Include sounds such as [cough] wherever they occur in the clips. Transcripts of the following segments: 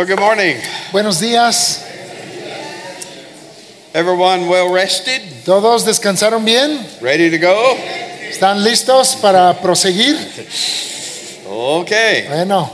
Well, good morning. Buenos días. Everyone well rested? ¿Todos descansaron bien? Ready to go? ¿Están listos para proseguir? Okay. Bueno,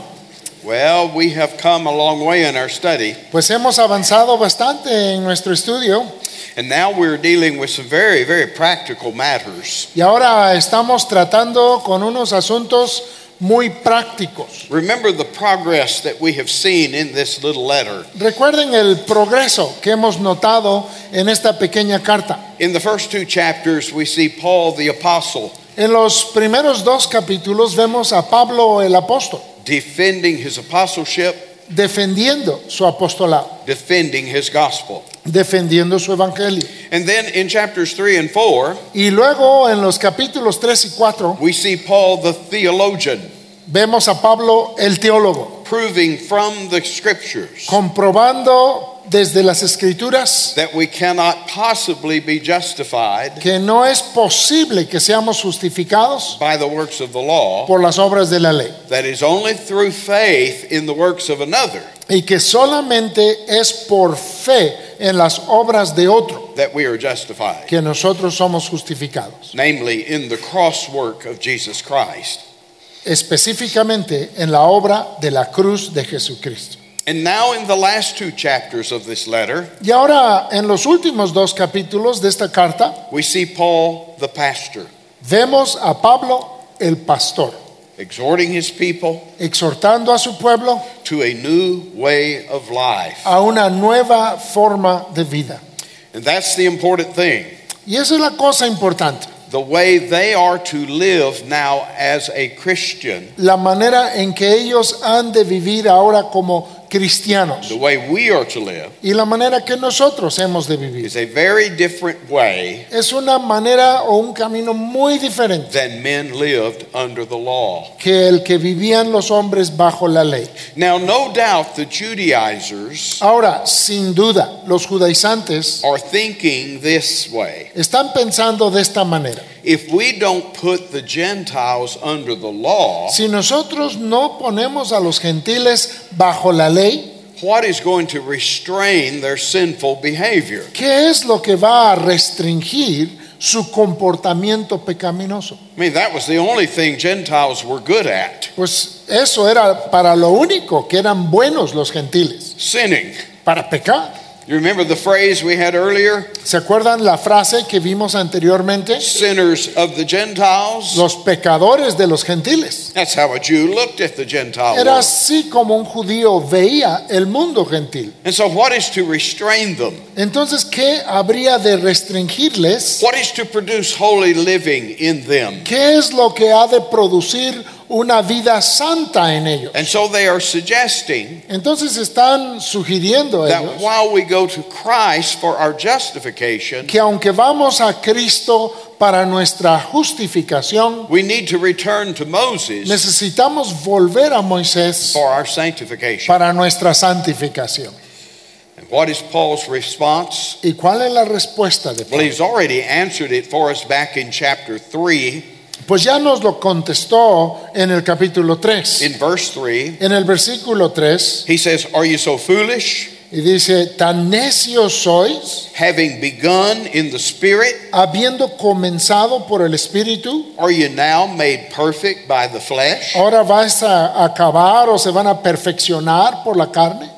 Well, we have come a long way in our study, pues hemos avanzado bastante en nuestro estudio and now we're dealing with some very, very practical matters. y ahora estamos tratando con unos asuntos muy prácticos. Remember the progress that we have seen in this little letter. Recuerden el progreso que hemos notado en esta pequeña carta. In the first two chapters, we see Paul the apostle En los primeros dos capítulos vemos a Pablo el apóstol defending his apostleship, defendiendo su apostolado, defending his gospel. defendiendo su evangelio. And then in chapters 3 and 4, Y luego en los capítulos 3 y 4 we see Paul the theologian vemos a Pablo el teólogo, proving from the scriptures comprobando desde las escrituras that we cannot possibly be justified que no es posible que seamos justificados by the works of the law, por las obras de la ley that is only through faith in the works of another y que solamente es por fe en las obras de otro that we are justified, que nosotros somos justificados, namely in the cross work of Jesus Christ. específicamente en la obra de la cruz de Jesucristo. And now, in the last two chapters of this letter, Y ahora en los últimos dos capítulos de esta carta we see Paul the pastor vemos a Pablo el pastor exhorting his people exhortando a su pueblo to a new way of life. a una nueva forma de vida. And that's the important thing. Y esa es la cosa importante, The way they are to live now as a Christian, la manera en que ellos han de vivir ahora como cristianos the way we are to live, y la manera que nosotros hemos de vivir. is a very different way Es una manera o un camino muy diferente than men lived under the law. que el que vivían los hombres bajo la ley. Now, no doubt the Judaizers Ahora, sin duda, los judaizantes are thinking this way. están pensando de esta manera. If we don't put the Gentiles under the law, Si nosotros no ponemos a los gentiles bajo la ley, what is going to restrain their sinful behavior? ¿qué es lo que va a restringir su comportamiento pecaminoso? I mean, that was the only thing Gentiles were good at Pues eso era para lo único que eran buenos los gentiles, sinning. para pecar. You remember the phrase we had earlier? ¿Se acuerdan la frase que vimos anteriormente? Sinners of the Gentiles. Los pecadores de los gentiles. That's how a Jew looked at the Gentile Era así como un judío veía el mundo gentil. And so, what is to restrain them? Entonces, ¿qué habría de restringirles? What is to produce holy living in them? ¿Qué es lo que ha de producir una vida santa en ellos? And so, they are suggesting Entonces están sugiriendo that ellos while we go to Christ for our justification, que aunque vamos a Cristo para nuestra justificación, we need to return to Moses necesitamos volver a Moisés for our sanctification. para nuestra santificación. And what is Paul's response? ¿Y cuál es la respuesta de Well, he's already answered it for us back in chapter 3. Pues ya nos lo contestó en el capítulo 3. In verse 3, En el versículo 3 he says, Are you so foolish? y dice, tan necios sois, Having begun in the Spirit, habiendo comenzado por el Espíritu, are you now made perfect by the flesh? ahora vais a acabar o se van a perfeccionar por la carne.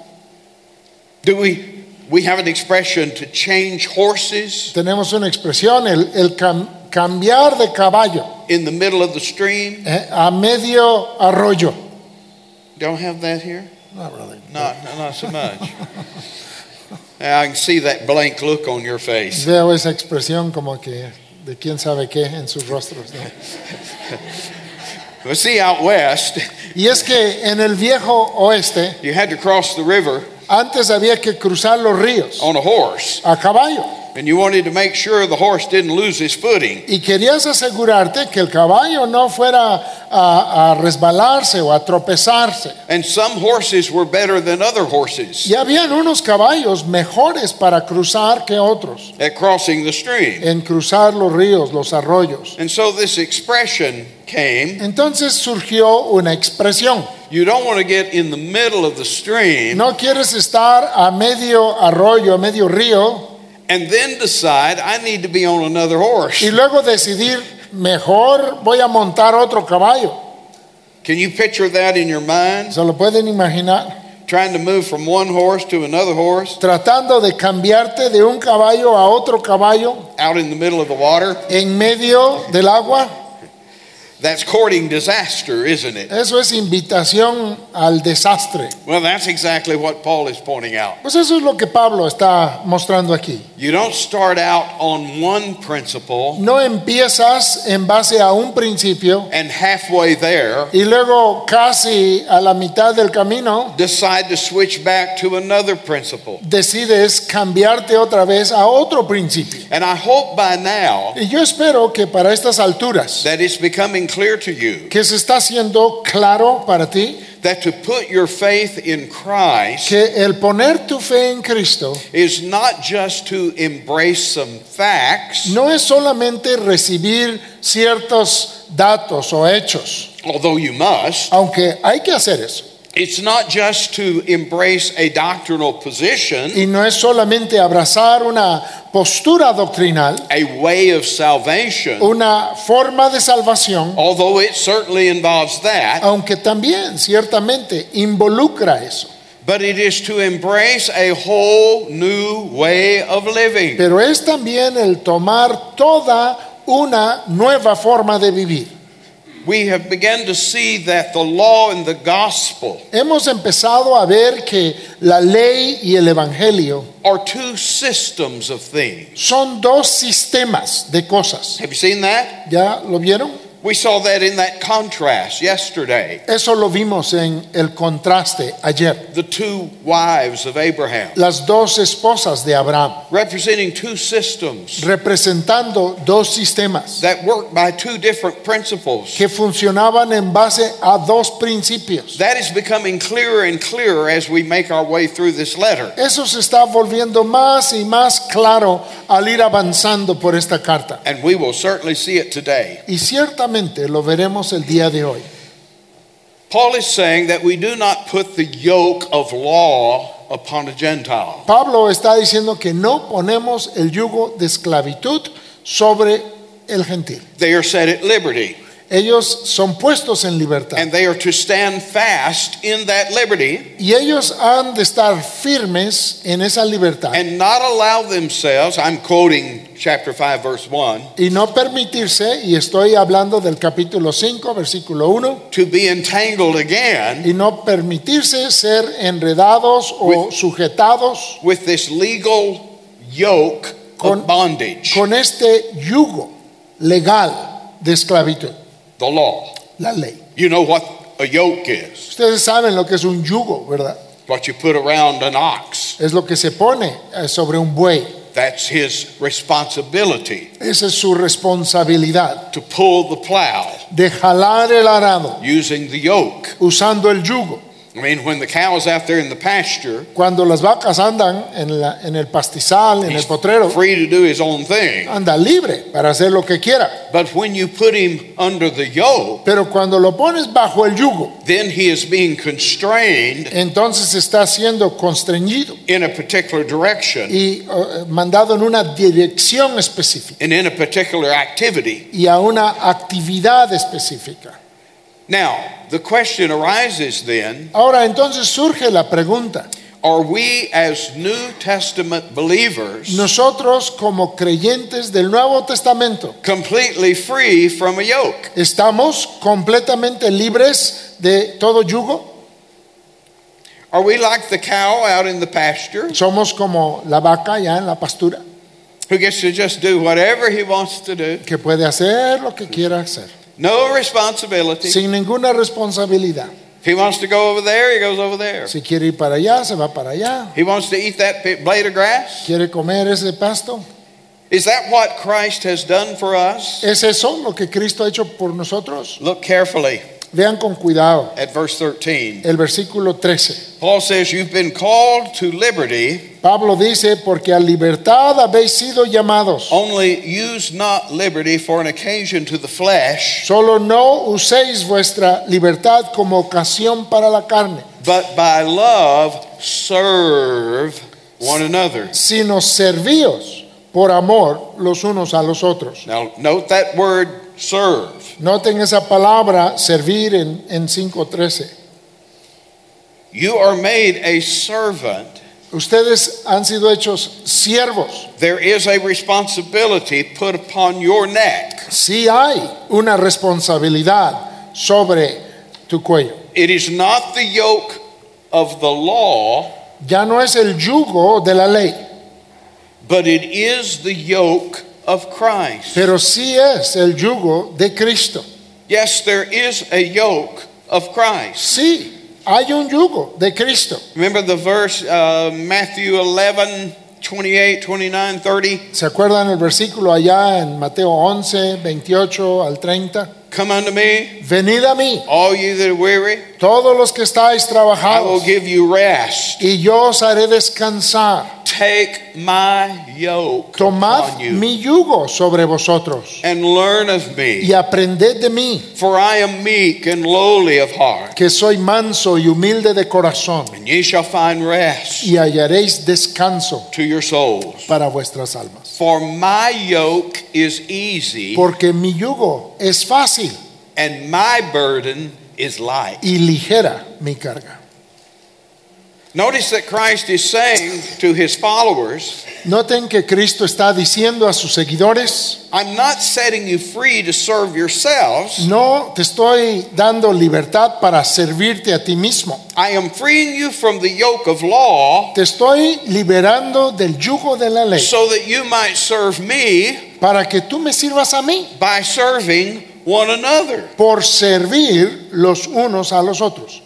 Do we we have an expression to change horses Tenemos una expresión, el, el cam- cambiar de caballo in the middle of the stream? eh, a medio arroyo. Don't have that here? Not really. Not not so much. I can see that blank look on your face. Veo esa expresión como que de quién sabe qué en sus rostros. But [laughs] see out west, Y es que en el viejo oeste, you had to cross the river antes había que cruzar los ríos on a horse, a caballo. And you wanted to make sure the horse didn't lose his footing. Y querías asegurarte que el caballo no fuera a, a resbalarse o a tropezarse. And some horses were better than other horses Y habían unos caballos mejores para cruzar que otros, at crossing the stream. en cruzar los ríos, los arroyos. And so this expression came Entonces surgió una expresión, You don't want to get in the middle of the stream No quieres estar a medio arroyo, a medio río and then decide I need to be on another horse. y luego decidir, mejor voy a montar otro caballo. Can you picture that in your mind? ¿Se lo pueden imaginar? Trying to move from one horse to another horse Tratando de cambiarte de un caballo a otro caballo out in the middle of the water? en medio del agua. That's courting disaster, isn't it? Eso es invitación al desastre. Well, that's exactly what Paul is pointing out. Pues eso es lo que Pablo está mostrando aquí. You don't start out on one principle No empiezas en base a un principio and halfway there y luego casi a la mitad del camino decide to switch back to another principle. decides cambiarte otra vez a otro principio. And I hope by now Y yo espero que para estas alturas, that it's becoming clear to you que se está haciendo claro para ti that to put your faith in Christ que el poner tu fe en Cristo is not just to embrace some facts, no es solamente recibir ciertos datos o hechos, although you must. aunque hay que hacer eso. It's not just to embrace a doctrinal position, Y no es solamente abrazar una postura doctrinal, a way of salvation, una forma de salvación, although it certainly involves that, aunque también ciertamente involucra eso. but it is to embrace a whole new way of living. Pero es también el tomar toda una nueva forma de vivir. We have begun to see that the law and the gospel Hemos empezado a ver que la ley y el evangelio are two systems of things. son dos sistemas de cosas. Have you seen that? ¿Ya lo vieron? We saw that in that contrast yesterday. Eso lo vimos en el contraste ayer. The two wives of Abraham, Las dos esposas de Abraham, representing two systems representando dos sistemas that work by two different principles. que funcionaban en base a dos principios. That is becoming clearer and clearer as we make our way through this letter. Eso se está volviendo más y más claro al ir avanzando por esta carta. And we will certainly see it today. Y ciertamente lo veremos el día de hoy. Paul is saying that we do not put the yoke of law upon a Gentile. Pablo está diciendo que no ponemos el yugo de esclavitud sobre el gentil. They are set at liberty, Ellos son puestos en libertad. and they are to stand fast in that liberty Y ellos han de estar firmes en esa libertad. and not allow themselves, I'm quoting chapter 5, verse 1, y no permitirse, y estoy hablando del capítulo 5, versículo 1, to be entangled again y no permitirse ser enredados o sujetados with this legal yoke Con- of bondage, con este yugo legal de esclavitud, the law. la ley. You know what a yoke is, Ustedes saben lo que es un yugo, ¿verdad? what you put around an ox. Es lo que se pone eh, sobre un buey. That's his responsibility Esa es su responsabilidad to pull the plow de jalar el arado using the yoke. usando el yugo. I mean, when the cow's out there in the pasture, Cuando las vacas andan en, la- en el pastizal, en el potrero, free to do his own thing. anda libre para hacer lo que quiera. But when you put him under the yoke, Pero cuando lo pones bajo el yugo, then he is being constrained entonces está siendo constreñido in a particular direction y eh, mandado en una dirección específica and in a particular activity. y a una actividad específica. Now, the question arises then Ahora entonces surge la pregunta, are we as New Testament believers nosotros como creyentes del Nuevo Testamento, completely free from a yoke? ¿estamos completamente libres de todo yugo? Are we like the cow out in the pasture ¿Somos como la vaca ya en la pastura, who gets to just do whatever he wants to do? que puede hacer lo que quiera hacer, No responsibility. sin ninguna responsabilidad? If he wants to go over there, he goes over there. Si quiere ir para allá, se va para allá. He wants to eat that blade of grass. ¿Quiere comer ese pasto? Is that what Christ has done for us? ¿Es eso lo que Cristo ha hecho por nosotros? Look carefully. Vean con cuidado at verse 13. el versículo 13. Paul says, You've been called to liberty, Pablo dice, porque a libertad habéis sido llamados. only use not liberty for an occasion to the flesh, Solo no uséis vuestra libertad como ocasión para la carne, but by love serve one another. sino servíos por amor los unos a los otros. Now, note that word serve. Noten esa palabra servir en, en 5.13. You are made a servant. Ustedes han sido hechos siervos. There is a responsibility put upon your neck. Sí hay una responsabilidad sobre tu cuello. It is not the yoke of the law, Ya no es el yugo de la ley, but it is the yoke of Christ. pero sí es el yugo de Cristo. Yes, there is a yoke of Christ. Sí, hay un yugo de Cristo. Remember the verse, uh, Matthew 11, 28, 29, 30? ¿Se acuerdan el versículo allá en Mateo 11, 28 al 30? Come unto me, Venid a mí, all you that are weary, todos los que estáis I will trabajados, give you rest. y yo os haré descansar. Take my yoke Tomad upon you mi yugo sobre vosotros and learn of me, y aprended de mí, for I am meek and lowly of heart, que soy manso y humilde de corazón, and ye shall find rest y hallaréis descanso to your souls. para vuestras almas. For my yoke is easy Porque mi yugo es fácil and my burden is light. y ligera mi carga. Notice that Christ is saying to his followers, Noten que Cristo está diciendo a sus seguidores, I'm not setting you free to serve yourselves. no te estoy dando libertad para servirte a ti mismo. I am freeing you from the yoke of law Te estoy liberando del yugo de la ley so that you might serve me para que tú me sirvas a mí by serving one another. por servir los unos a los otros.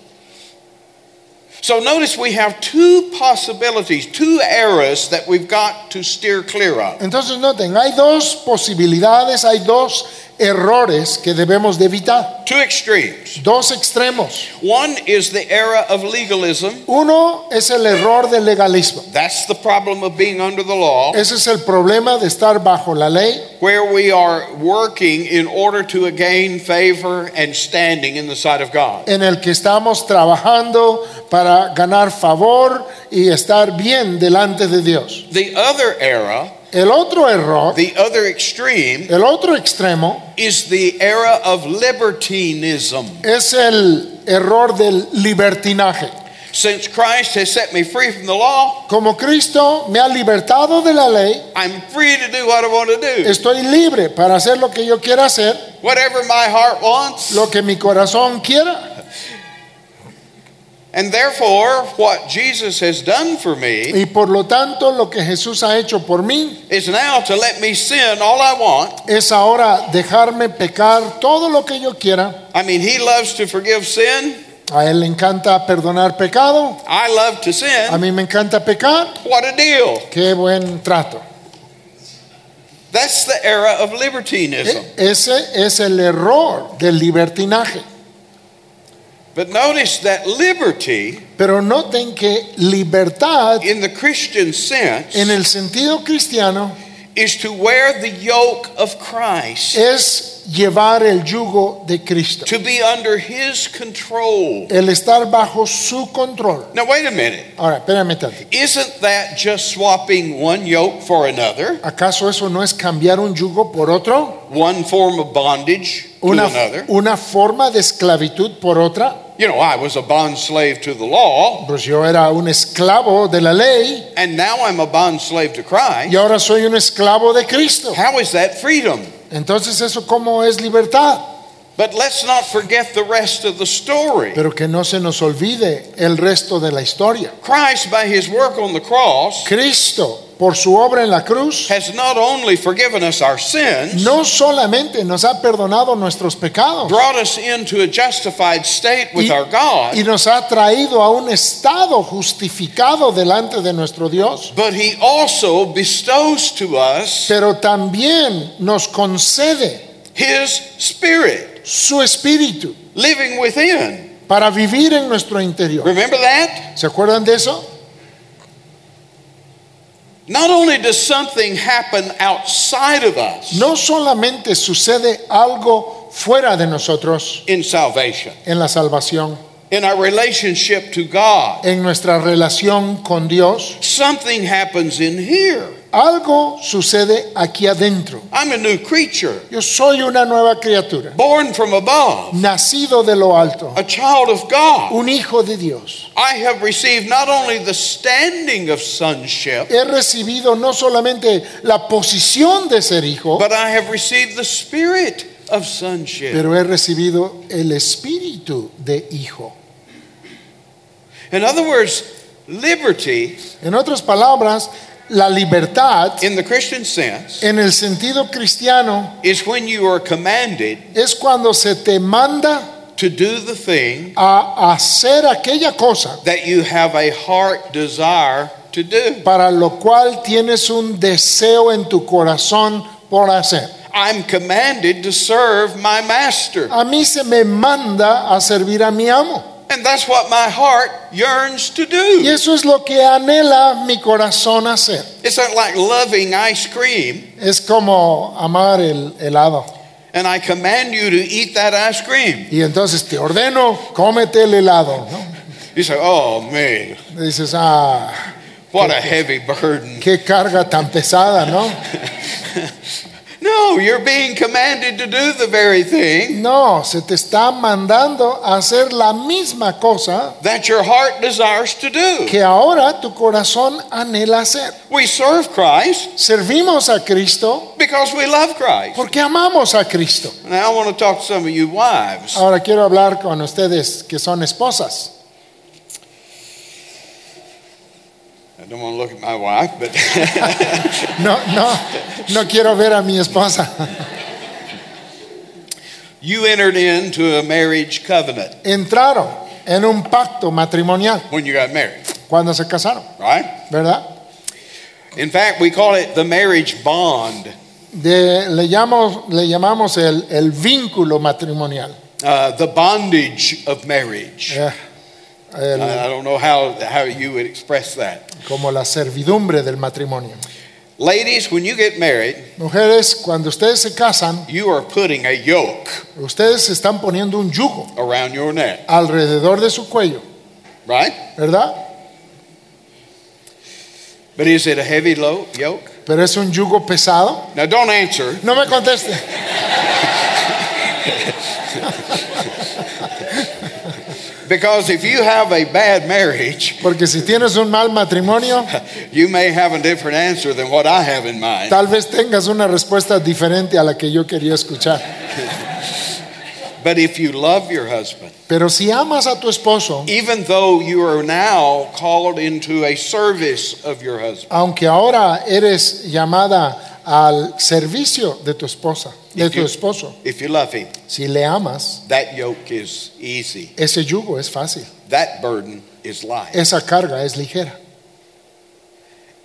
So notice we have two possibilities, two errors that we've got to steer clear of. Entonces noten, hay dos posibilidades, hay dos errores que debemos de evitar, Two extremes. dos extremos. One is the era of legalism. Uno es el error del legalismo. That's the problem of being under the law, Ese es el problema de estar bajo la ley, where we are working in order to gain favor and standing in the sight of God. en el que estamos trabajando para ganar favor y estar bien delante de Dios. The other era, El otro error, the other extreme, el otro extremo, is the era of libertinism. es el error del libertinaje. Since Christ has set me free from the law, Como Cristo me ha libertado de la ley, I'm free to do what I want to do. estoy libre para hacer lo que yo quiera hacer, Whatever my heart wants. lo que mi corazón quiera. And therefore, what Jesus has done for me Y por lo tanto, lo que Jesús ha hecho por mí is now to let me sin all I want. es ahora dejarme pecar todo lo que yo quiera. I mean, He loves to forgive sin. A Él le encanta perdonar pecado. I love to sin. A mí me encanta pecar. What a deal. Qué buen trato. That's the era of libertinism. E- Ese es el error del libertinaje. But notice that liberty, Pero noten que libertad in the Christian sense, en el sentido cristiano is to wear the yoke of Christ, es llevar el yugo de Cristo. to be under His control. El estar bajo su control. Now, wait a minute. Ahora, espérame tantito. Isn't that just swapping one yoke for another? ¿Acaso eso no es cambiar un yugo por otro? One form of bondage Una, another? una forma de esclavitud por otra. You know, I was a bond slave to the law, Pues yo era un esclavo de la ley and now I'm a bond slave to Christ. y ahora soy un esclavo de Cristo. How is that freedom? Entonces eso cómo es libertad. But let's not forget the rest of the story. Pero que no se nos olvide el resto de la historia. Christ, by his work on the cross, Cristo, por su obra en la cruz, has not only forgiven us our sins, no solamente nos ha perdonado nuestros pecados brought us into a justified state with y, our God, y nos ha traído a un estado justificado delante de nuestro Dios, but he also bestows to us pero también nos concede His Spirit su espíritu living within. para vivir en nuestro interior. Remember that? ¿Se acuerdan de eso? Not only does something happen outside of us No solamente sucede algo fuera de nosotros. in salvation, en la salvación, in our relationship to God, en nuestra relación con Dios, something happens in here. Algo sucede aquí adentro. I'm a new creature, Yo soy una nueva criatura, born from above, nacido de lo alto, a child of God. un hijo de Dios. I have received not only the standing of sonship, He recibido no solamente la posición de ser hijo, but I have received the spirit of sonship. pero he recibido el espíritu de hijo. In other words, liberty En otras palabras, la libertad in the Christian sense en el sentido cristiano is when you are commanded es cuando se te manda to do the thing a hacer aquella cosa that you have a heart desire to do. para lo cual tienes un deseo en tu corazón por hacer. I'm commanded to serve my master. A mí se me manda a servir a mi amo. And that's what my heart yearns to Y do. eso es lo que anhela mi corazón hacer. It's not like loving ice cream Es como amar el helado. and I command you to eat that ice cream. Y entonces te ordeno, cómete el helado. ¿no? You say, oh man, Dices, ah, what a heavy burden. qué carga tan pesada, ¿no? [laughs] No, you're being commanded to do the very thing No, se te está mandando a hacer la misma cosa that your heart desires to do. que ahora tu corazón anhela hacer. We serve Christ Servimos a Cristo because we love Christ. porque amamos a Cristo. Now I want to talk to some of you wives. Ahora quiero hablar con ustedes que son esposas. I don't want to look at my wife, but [laughs] No, no, no quiero ver a mi esposa. [laughs] you entered into a marriage covenant Entraron en un pacto matrimonial when you got married, cuando se casaron, right? ¿verdad? In fact, we call it the marriage bond. De- le, llamamos, le llamamos el, el vínculo matrimonial. Uh, the bondage of marriage. Eh, el- I I don't know how, how you would express that. Como la servidumbre del matrimonio. Ladies, when you get married, Mujeres, cuando ustedes se casan, you are putting a yoke ustedes están poniendo un yugo around your neck, alrededor de su cuello, right? ¿verdad? But is it a heavy yoke? Pero es un yugo pesado. Now, don't answer. No me conteste. [laughs] Because if you have a bad marriage, [laughs] Porque si tienes un mal matrimonio, you may have a different answer than what I have in mind. tal vez tengas una respuesta diferente a la que yo quería escuchar. [laughs] But if you love your husband, Pero si amas a tu esposo, even though you are now called into a service of your husband, aunque ahora eres llamada al servicio de tu esposa, de if tu you, esposo, if you love him, si le amas, that yoke is easy. ese yugo es fácil, That burden is light. esa carga es ligera.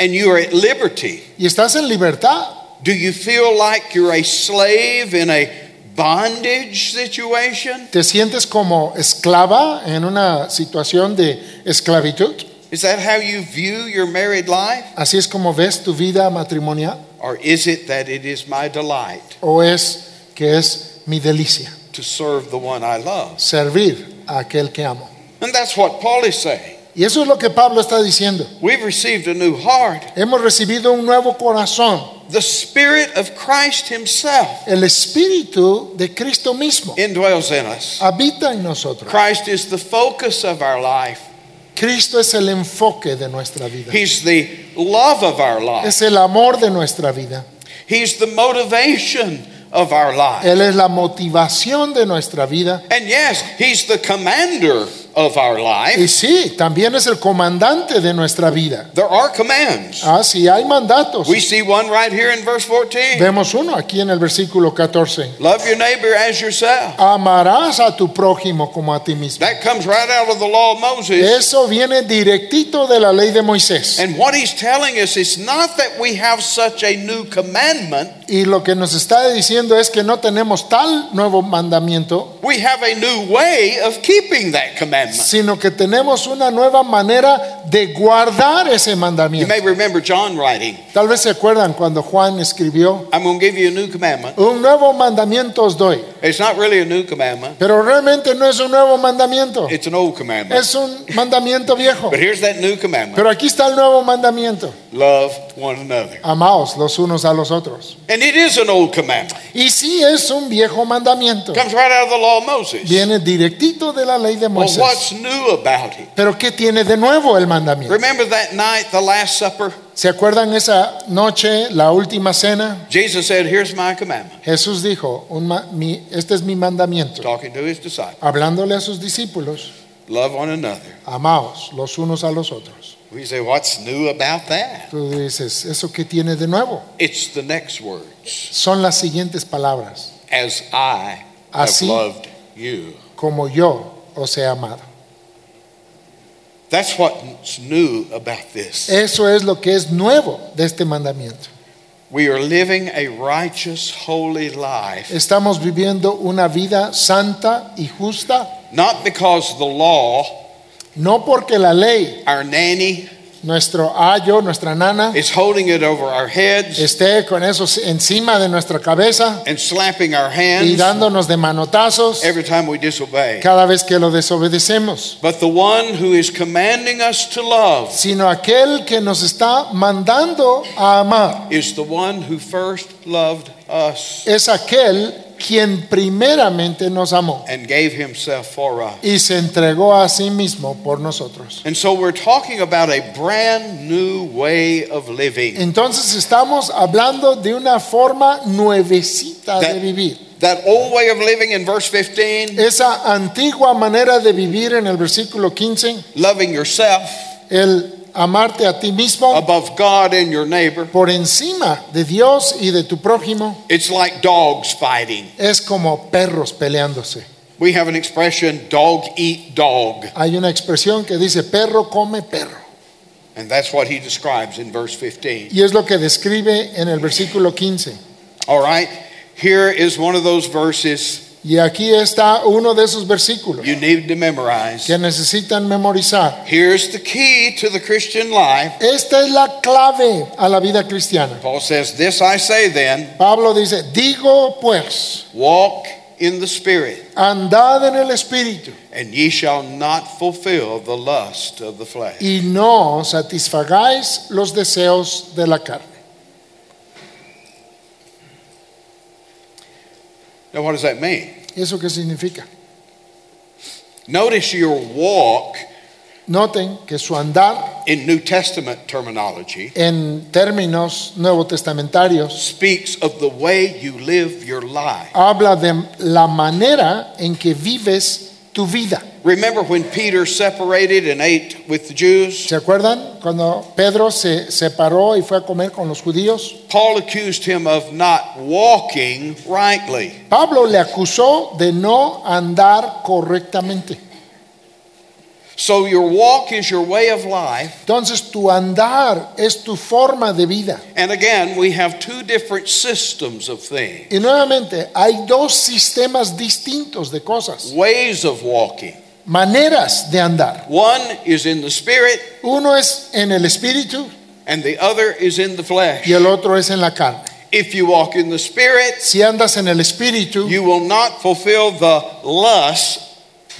And you are at liberty. Y estás en libertad. Do you feel like you're a slave in a bondage situation? ¿Te sientes como esclava en una situación de esclavitud? Is that how you view your married life? ¿Así es como ves tu vida matrimonial? Or is it that it is my delight ¿O es que es mi delicia to serve the one I love? servir a aquel que amo? And that's what Paul is saying. Y eso es lo que Pablo está diciendo. We've received a new heart. Hemos recibido un nuevo corazón, The Spirit of Christ Himself el Espíritu de Cristo mismo indwells in us. habita en nosotros. Christ is the focus of our life, Cristo es el enfoque de nuestra vida. He's the love of our life, Es el amor de nuestra vida. He's the motivation of our life. Él es la motivación de nuestra vida. And yes, He's the commander of our life. Y sí, también es el comandante de nuestra vida. There are commands. Ah, sí, hay mandatos. We see one right here in verse 14. Vemos uno aquí en el versículo 14. Love your neighbor as yourself. Amarás a tu prójimo como a ti mismo. That comes right out of the law of Moses. Eso viene directito de la ley de Moisés. And what he's telling us is not that we have such a new commandment, Y lo que nos está diciendo es que no tenemos tal nuevo mandamiento, we have a new way of keeping that commandment. Sino que tenemos una nueva manera de guardar ese You mandamiento. may remember John writing, Tal vez se acuerdan cuando Juan escribió, I'm going to give you a new commandment. un nuevo mandamiento os doy, It's not really a new commandment, pero realmente no es un nuevo mandamiento, it's an old commandment. es un mandamiento viejo. But here's that new commandment Pero aquí está el nuevo mandamiento, love one another. amaos los unos a los otros. And it is an old commandment. Y sí es un viejo mandamiento, Comes right out of the law of Moses. viene directito de la ley de Well, Moisés. What's new about it? Pero ¿qué tiene de nuevo el mandamiento? Remember that night, the Last Supper? ¿Se acuerdan esa noche, la última cena? Jesus said, Here's my commandment, Jesús dijo, un mi- este es mi mandamiento, talking to his disciples hablándole a sus discípulos, love one another. amaos los unos a los otros. We say, What's new about that? Tú dices, ¿eso qué tiene de nuevo? It's the next words Son las siguientes palabras, as I have Así. loved you. como yo os he amado. That's what's new about this. Eso es lo que es nuevo de este mandamiento. We are living a righteous, holy life, Estamos viviendo una vida santa y justa, not because the law, no porque la ley, our nanny, nuestro ayo, nuestra nana, is holding it over our heads esté con eso encima de nuestra cabeza and slapping our y hands dándonos de manotazos every time we disobey. cada vez que lo desobedecemos, But the one who is commanding us to love sino aquel que nos está mandando a amar is the one who first loved us es aquel quien primeramente nos amó and gave himself for us. y se entregó a sí mismo por nosotros. And so we're talking about a brand new way of living. Entonces estamos hablando de una forma nuevecita de That- vivir. That old way of living in verse 15, Esa antigua manera de vivir en el versículo 15, loving yourself el amarte a ti mismo above God and your neighbor, por encima de Dios y de tu prójimo, it's like dogs fighting. es como perros peleándose. We have an expression, dog eat dog. Hay una expresión que dice perro come perro. And that's what he describes in verse 15. Y es lo que describe en el versículo 15. All right, here is one of those verses Y aquí está uno de esos versículos you need to memorize. que necesitan memorizar. Here's the key to the Christian life. Esta es la clave a la vida cristiana. Paul says, This I say then, Pablo dice, digo pues, walk in the Spirit, andad en el Espíritu and ye shall not fulfill the lust of the flesh. y no satisfagáis los deseos de la carne. Now, what does that mean? ¿Eso qué significa? Notice your walk Noten que su andar in New Testament terminology en términos nuevo testamentarios speaks of the way you live your life. habla de la manera en que vives tu vida. Remember when Peter separated and ate with the Jews? ¿Se acuerdan cuando Pedro se separó y fue a comer con los judíos? Paul accused him of not walking rightly. Pablo le acusó de no andar correctamente. So your walk is your way of life. Entonces tu andar es tu forma de vida. And again, we have two different systems of things, Y nuevamente hay dos sistemas distintos de cosas, ways of walking. Maneras de andar. One is in the spirit, Uno es en el espíritu and the other is in the flesh. y el otro es en la carne. If you walk in the spirit, Si andas en el espíritu, you will not fulfill the lust,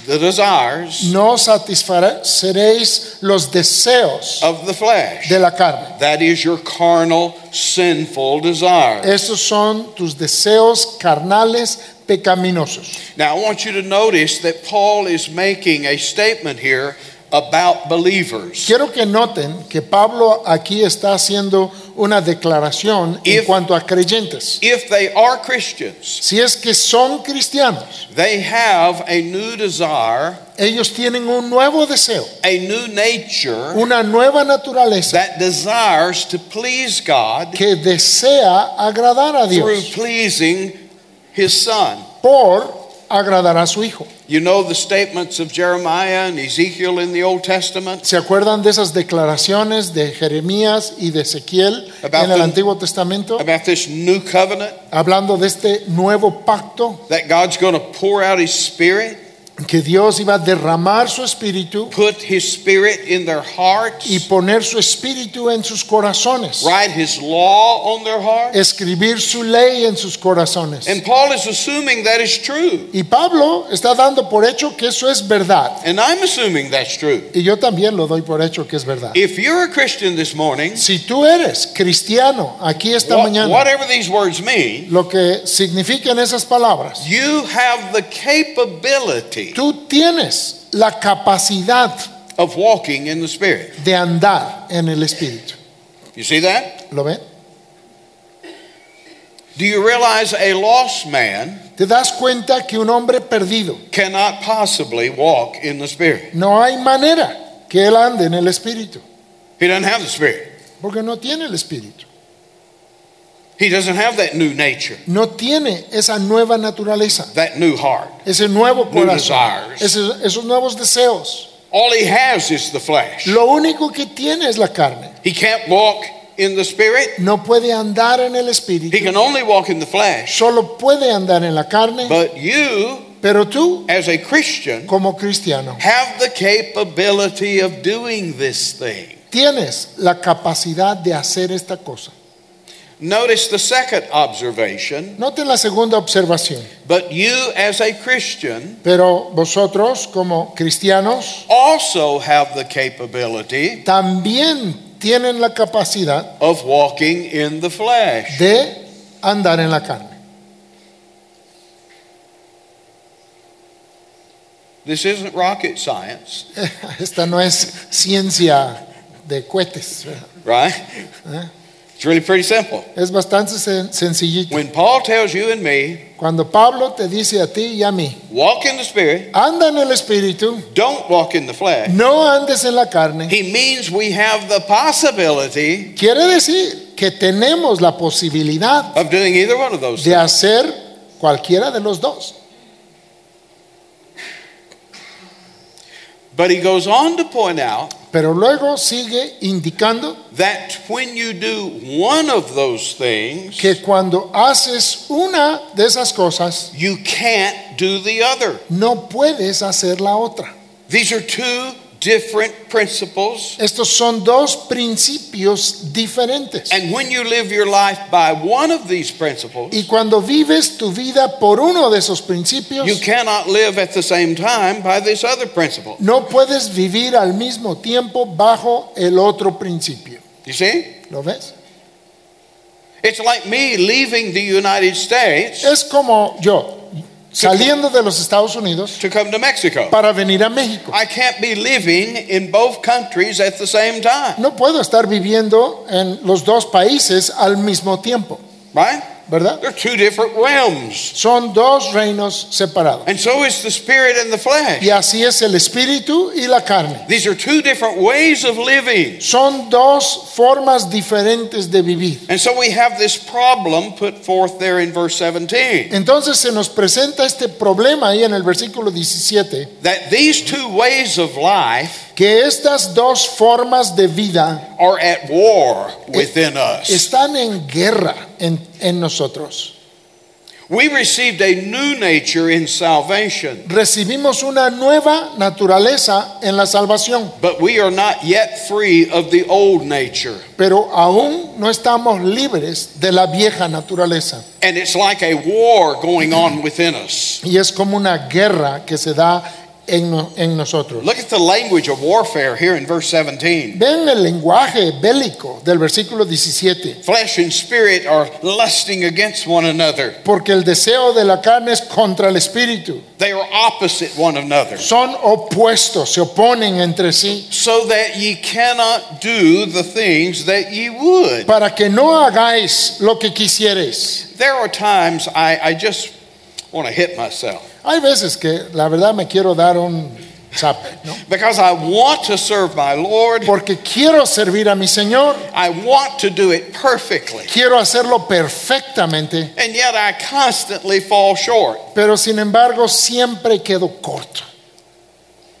the desires no satisfaréis los deseos of the flesh. de la carne. That is your carnal, sinful desire. Esos son tus deseos carnales pecaminosos. Now, I want you to notice that Paul is making a statement here about believers. Quiero que noten que Pablo aquí está haciendo una declaración en If- cuanto a creyentes. If they are Christians, Si es que son cristianos, they have a new desire, ellos tienen un nuevo deseo, a new nature una nueva naturaleza that desires to please God que desea agradar a through Dios pleasing His Son. por agradar a su Hijo. You know the statements of Jeremiah and Ezekiel in the Old Testament ¿Se acuerdan de esas declaraciones de Jeremías y de Ezequiel About en el the- Antiguo Testamento? about this new covenant Hablando de este nuevo pacto that God's going to pour out His Spirit, que Dios iba a derramar su espíritu put His Spirit in their hearts, y poner su espíritu en sus corazones, write His law on their hearts. escribir su ley en sus corazones. And Paul is assuming that is true. Y Pablo está dando por hecho que eso es verdad. And I'm assuming that's true. Y yo también lo doy por hecho que es verdad. If you're a Christian this morning, Si tú eres cristiano aquí esta mañana, whatever these words mean, lo que significan esas palabras, you have the capability tú tienes la capacidad of walking in the Spirit. de andar en el espíritu. You see that? ¿Lo ven? Do you realize a lost man Te das cuenta que un hombre perdido, cannot possibly walk in the Spirit? no hay manera que él ande en el espíritu, He doesn't have the Spirit. porque no tiene el espíritu. He doesn't have that new nature, No tiene esa nueva naturaleza, that new heart. ese nuevo New corazón, esos, esos nuevos deseos. All he has is the flesh. Lo único que tiene es la carne. He can't walk in the Spirit. No puede andar en el He espíritu, can only walk in the flesh. solo puede andar en la carne, But you, pero tú, as a Christian, como cristiano, have the capability of doing this thing. tienes la capacidad de hacer esta cosa. Notice the second observation. Noten la segunda observación. But you, as a Christian, Pero vosotros, como cristianos, also have the capability también tienen la capacidad of walking in the flesh. de andar en la carne. This isn't rocket science, [laughs] Esta no es ciencia de cohetes, right? ¿Eh? It's really pretty simple. es bastante sen- sencillito. When Paul tells you and me, Cuando Pablo te dice a ti y a mí, walk in the Spirit, anda en el espíritu, don't walk in the flesh, no andes en la carne, he means we have the possibility quiere decir que tenemos la posibilidad of doing either one of those de things. hacer cualquiera de los dos. But he goes on to point out Pero luego sigue indicando that when you do one of those things, que cuando haces una de esas cosas, you can't do the other. no puedes hacer la otra. These are two different principles. Estos son dos principios diferentes. And when you live your life by one of these principles, Y cuando vives tu vida por uno de esos principios, you cannot live at the same time by this other principle. no puedes vivir al mismo tiempo bajo el otro principio. You see? ¿Lo ves? It's like me leaving the United States Es como yo saliendo de los Estados Unidos to come to Mexico. para venir a México. I can't be living in both countries at the same time, No puedo estar viviendo en los dos países al mismo tiempo, right? ¿Verdad? They're two different realms. Son dos reinos separados. And so is the spirit and the flesh. Y así es el espíritu y la carne. These are two different ways of living. Son dos formas diferentes de vivir. And so we have this problem put forth there in verse 17 Entonces se nos presenta este problema ahí en el versículo 17, that these two ways of life que estas dos formas de vida are at war within us. están en guerra en, en nosotros. We received a new nature in salvation, Recibimos una nueva naturaleza en la salvación, but we are not yet free of the old nature. pero aún no estamos libres de la vieja naturaleza. And it's like a war going on within us. Y es como una guerra que se da en, no- en nosotros. Look at the language of warfare here in verse 17. Ven el lenguaje bélico del versículo 17. Flesh and spirit are lusting against one another. Porque el deseo de la carne es contra el espíritu. They are opposite one another. Son opuestos, se oponen entre sí. So that ye cannot do the things that ye would. Para que no hagáis lo que quisierais. There are times I, I just want to hit myself Hay veces que la verdad me quiero dar un zape, ¿no? [laughs] because I want to serve my Lord. Porque quiero servir a mi Señor, I want to do it perfectly. quiero hacerlo perfectamente, And yet I constantly fall short. pero sin embargo siempre quedo corto.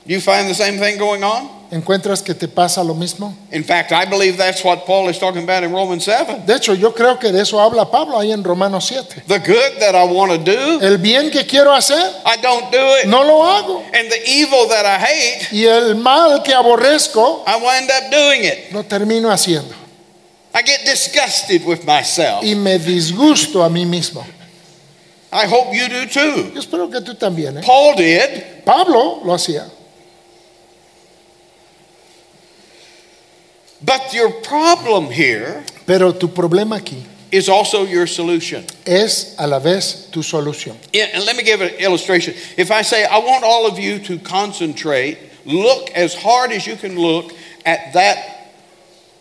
You find the same thing going on? ¿Encuentras que te pasa lo mismo? In fact, I believe that's what Paul is talking about in Romans 7. De hecho, yo creo que de eso habla Pablo ahí en Romanos 7. The good that I want to do, El bien que quiero hacer, I don't do it. no lo hago. And the evil that I hate, Y el mal que aborrezco, I wind up doing it. lo termino haciendo. I get disgusted with myself. Y me disgusto a mí mismo. I hope you do too. Yo espero que tú también. ¿eh? Paul did. Pablo lo hacía. But your problem here Pero tu problema aquí is also your solution. es a la vez tu solución. Yeah, And let me give an illustration. If I say, I want all of you to concentrate, look as hard as you can look at that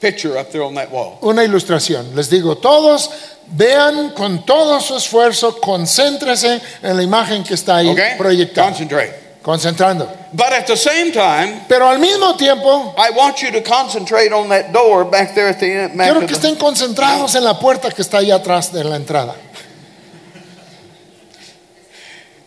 picture up there on that wall. Una ilustración. Les digo, todos vean con todo su esfuerzo, concéntrese en la imagen que está ahí Okay? proyectada. Concentrate. Concentrando. But at the same time, Pero al mismo tiempo, I want you to concentrate on that door back there at the end. quiero que the- estén concentrados en la puerta que está ahí atrás de la entrada.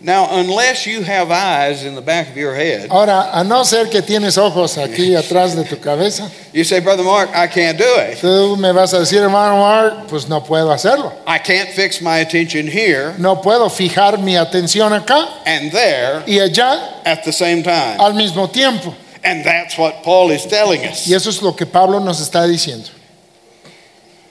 Now, unless you have eyes in the back of your head, Ahora, a no ser que tienes ojos aquí [laughs] atrás de tu cabeza, you say, Brother Mark, I can't do it. tú me vas a decir, hermano Mark, pues no puedo hacerlo. I can't fix my attention here No puedo fijar mi atención acá and there y allá at the same time. al mismo tiempo. And that's what Paul is telling us. Y eso es lo que Pablo nos está diciendo.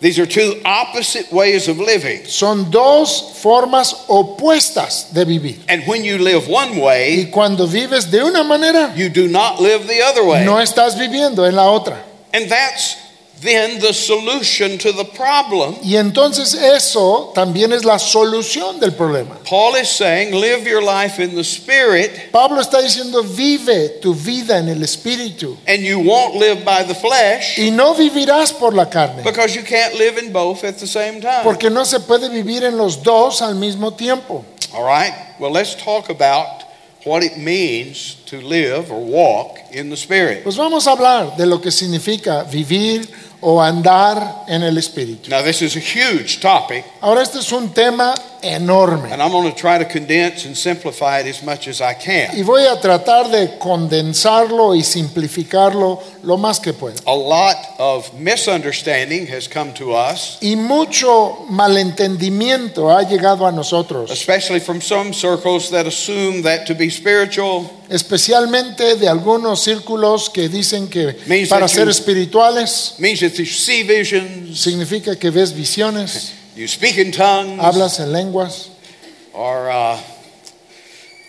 These are two opposite ways of living. Son dos formas opuestas de vivir. And when you live one way, Y cuando vives de una manera, you do not live the other way. no estás viviendo en la otra. And that's then the solution to the problem. Y entonces eso también es la solución del problema. Paul is saying, live your life in the Spirit, Pablo está diciendo, vive tu vida en el Espíritu and you won't live by the flesh y no vivirás por la carne, because you can't live in both at the same time. porque no se puede vivir en los dos al mismo tiempo. All right? Well, let's talk about what it means to live or walk in the Spirit. Pues vamos a hablar de lo que significa vivir o andar en el Espíritu. Now, this is a huge topic, Ahora este es un tema enorme and I'm going to try to condense and simplify it as much as I can. y voy a tratar de condensarlo y simplificarlo lo más que pueda. A lot of misunderstanding has come to us, Y mucho malentendimiento ha llegado a nosotros, especially from some circles that assume that to be spiritual especialmente de algunos círculos que dicen que Means para ser you- espirituales means that you see visions, significa que ves visiones, you speak in tongues, hablas en lenguas or uh,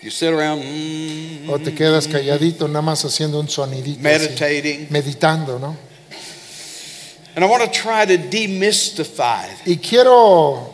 you sit around mm, o te quedas calladito nada más haciendo un sonidito, así, meditando, ¿no? And I want to try to demystify Y quiero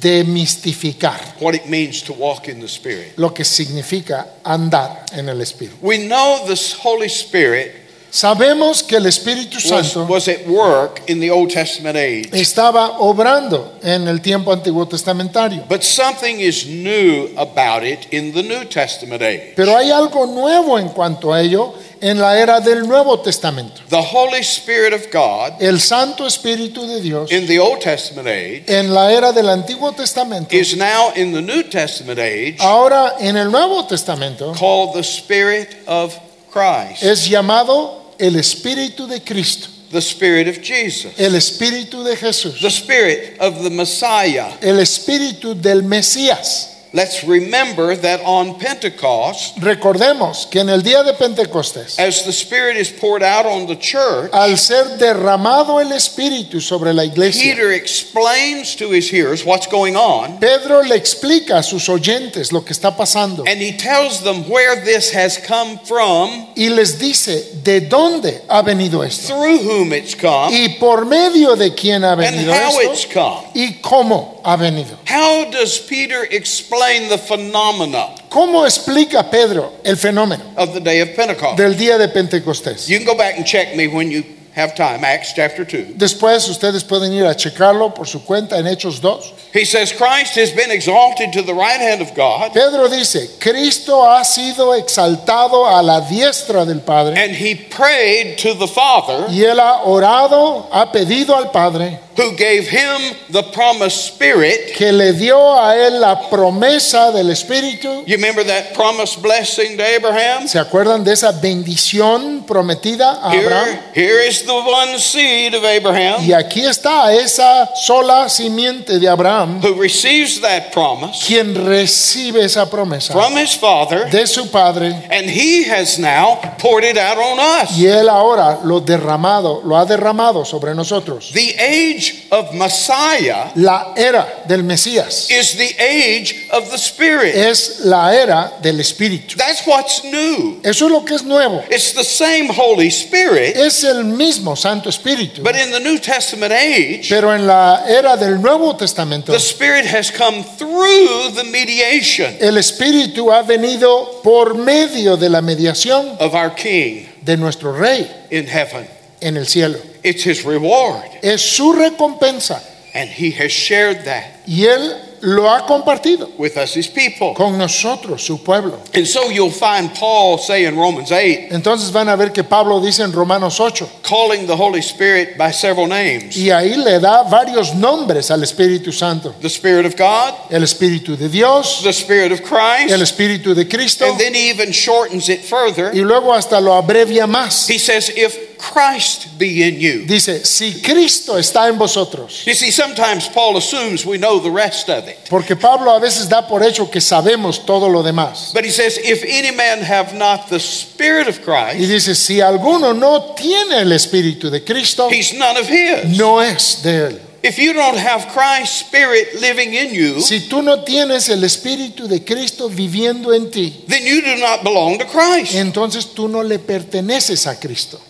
demistificar what it means to walk in the Spirit. lo que significa andar en el Espíritu. We know the Holy Spirit Sabemos que el Espíritu was, Santo was at work in the Old Testament age. estaba obrando en el tiempo antiguo testamentario. But something is new about it in the New Testament age. Pero hay algo nuevo en cuanto a ello en la era del Nuevo Testamento. The Holy Spirit of God El Santo Espíritu de Dios in the Old Testament age en la era del Antiguo Testamento, is now in the New Testament age ahora en el Nuevo Testamento, called the Spirit of Christ, es llamado el Espíritu de Cristo, the Spirit of Jesus, el Espíritu de Jesús, the Spirit of the Messiah, el Espíritu del Mesías, let's remember that on Pentecost, Recordemos que en el día de Pentecostés, as the Spirit is poured out on the church, al ser derramado el Espíritu sobre la iglesia, Peter explains to his hearers what's going on, Pedro le explica a sus oyentes lo que está pasando and he tells them where this has come from, y les dice de dónde ha venido esto? through whom it's come, y por medio de quién ha venido and how it's come. y cómo ha venido. How does Peter explain the phenomena ¿Cómo explica Pedro el fenómeno of the day of Pentecost? del día de Pentecostés? You can go back and check me when you have time, Acts chapter 2. Después ustedes pueden ir a checarlo por su cuenta en Hechos 2. He says, Christ has been exalted to the right hand of God, Pedro dice, Cristo ha sido exaltado a la diestra del Padre and he prayed to the Father y él ha orado, ha pedido al Padre who gave him the promised Spirit. que le dio a él la promesa del Espíritu. You remember that promised blessing to Abraham? ¿Se acuerdan de esa bendición prometida a Abraham? Here, here is the one seed of Abraham Y aquí está esa sola simiente de Abraham, who receives that promise quien recibe esa promesa from his Father, de su Padre. and he has now poured it out on us. Y él ahora lo derramado, lo ha derramado sobre nosotros. The age of Messiah La era del Mesías is the age of the Spirit. es la era del Espíritu. That's what's new. Eso es lo que es nuevo. It's the same Holy Spirit, Es el mismo Santo Espíritu. but in the New Testament age, Pero en la era del Nuevo Testamento, the Spirit has come through the mediation el Espíritu ha venido por medio de la mediación of our King de nuestro Rey in heaven. en el cielo. It's his reward, Es su recompensa. And he has shared that. Y Él lo ha compartido with us, his people. con nosotros, su pueblo. And so you'll find Paul say in Romans 8, Entonces van a ver que Pablo dice en Romanos 8, calling the Holy Spirit by several names y ahí le da varios nombres al Espíritu Santo. the Spirit of God, El Espíritu de Dios, the Spirit of Christ, el Espíritu de Cristo, and then he even shortens it further. y luego hasta lo abrevia más. He says, if Christ be in you. Dice, si Cristo está en vosotros. You see, sometimes Paul assumes we know the rest of it. Porque Pablo a veces da por hecho que sabemos todo lo demás. But he says, if any man have not the Spirit of Y Christ, dice, si alguno no tiene el Espíritu de Cristo, he's none of his. no es de él. If you don't have Christ's Spirit living in you, Si tú no tienes el Espíritu de Cristo viviendo en ti, then you do not belong to Christ. entonces tú no le perteneces a Cristo.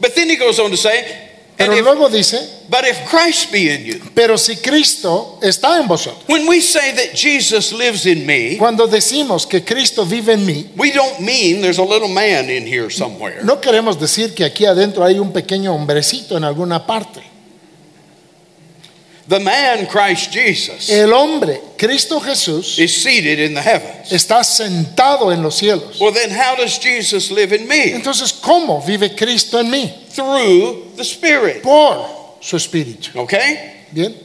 But then he goes on to say, Pero if, luego dice, but if Christ be in you, pero si Cristo está en vosotros. when we say that Jesus lives in me, Cuando decimos que Cristo vive en mí, we don't mean there's a little man in here somewhere. no queremos decir que aquí adentro hay un pequeño hombrecito en alguna parte. The man, Christ Jesus, El hombre, Cristo Jesús, is seated in the heavens. está sentado en los cielos. Well, then how does Jesus live in me? Entonces, ¿cómo vive Cristo en mí? Through the Spirit. Por su Espíritu. Okay? Bien.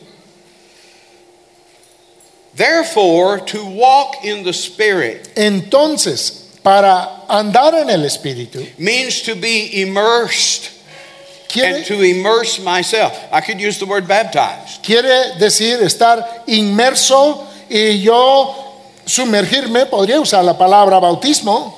Therefore, to walk in the Spirit Entonces, para andar en el Espíritu, means to be immersed quiere, and to immerse myself. I could use the word baptized. quiere decir estar inmerso y yo sumergirme, podría usar la palabra bautismo,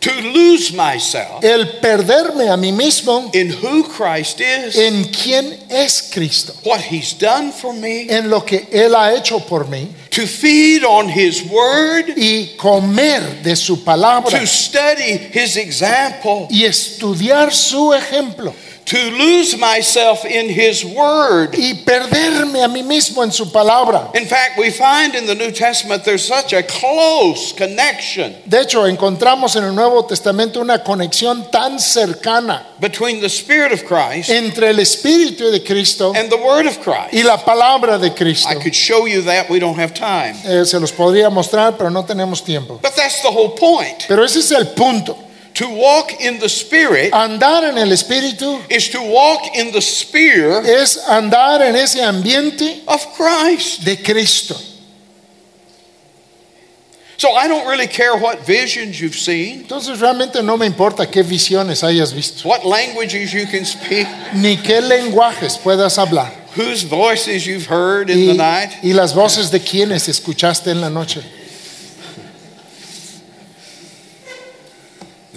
To lose myself el perderme a mí mismo in who Christ is, en quién es Cristo, what He's done for me, en lo que Él ha hecho por mí. to feed on His Word, y comer de su palabra. to study His example, y estudiar su ejemplo to lose myself in His Word. y perderme a mí mismo en su palabra. In fact, we find in the New Testament there's such a close connection De hecho, encontramos en el Nuevo Testamento una conexión tan cercana between the Spirit of Christ entre el Espíritu de Cristo and the Word of Christ. y la palabra de Cristo. I could show you that, we don't have time. Eh, se los podría mostrar, pero no tenemos tiempo. But that's the whole point. Pero ese es el punto. To walk in the Spirit Andar en el Espíritu is to walk in the sphere es andar en ese ambiente of Christ. de Cristo. So I don't really care what visions you've seen, Entonces realmente no me importa qué visiones hayas visto, what languages you can speak, ni qué lenguajes puedas hablar. whose voices you've heard in the night. y las voces de quienes escuchaste en la noche.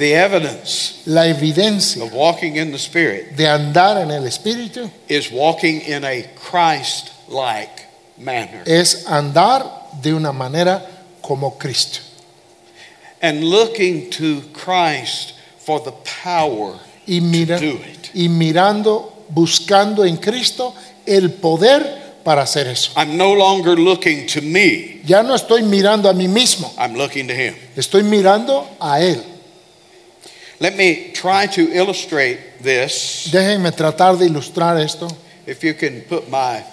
The evidence La evidencia of walking in the Spirit de andar en el Espíritu is walking in a Christ like manner es andar de una manera como Cristo and looking to Christ for the power y, mira- to do it. y mirando, buscando en Cristo el poder para hacer eso. I'm no longer looking to me, Ya no estoy mirando a mí mismo, I'm looking to Him. estoy mirando a Él. Let me try to illustrate this. Déjenme tratar de ilustrar esto. If you can put my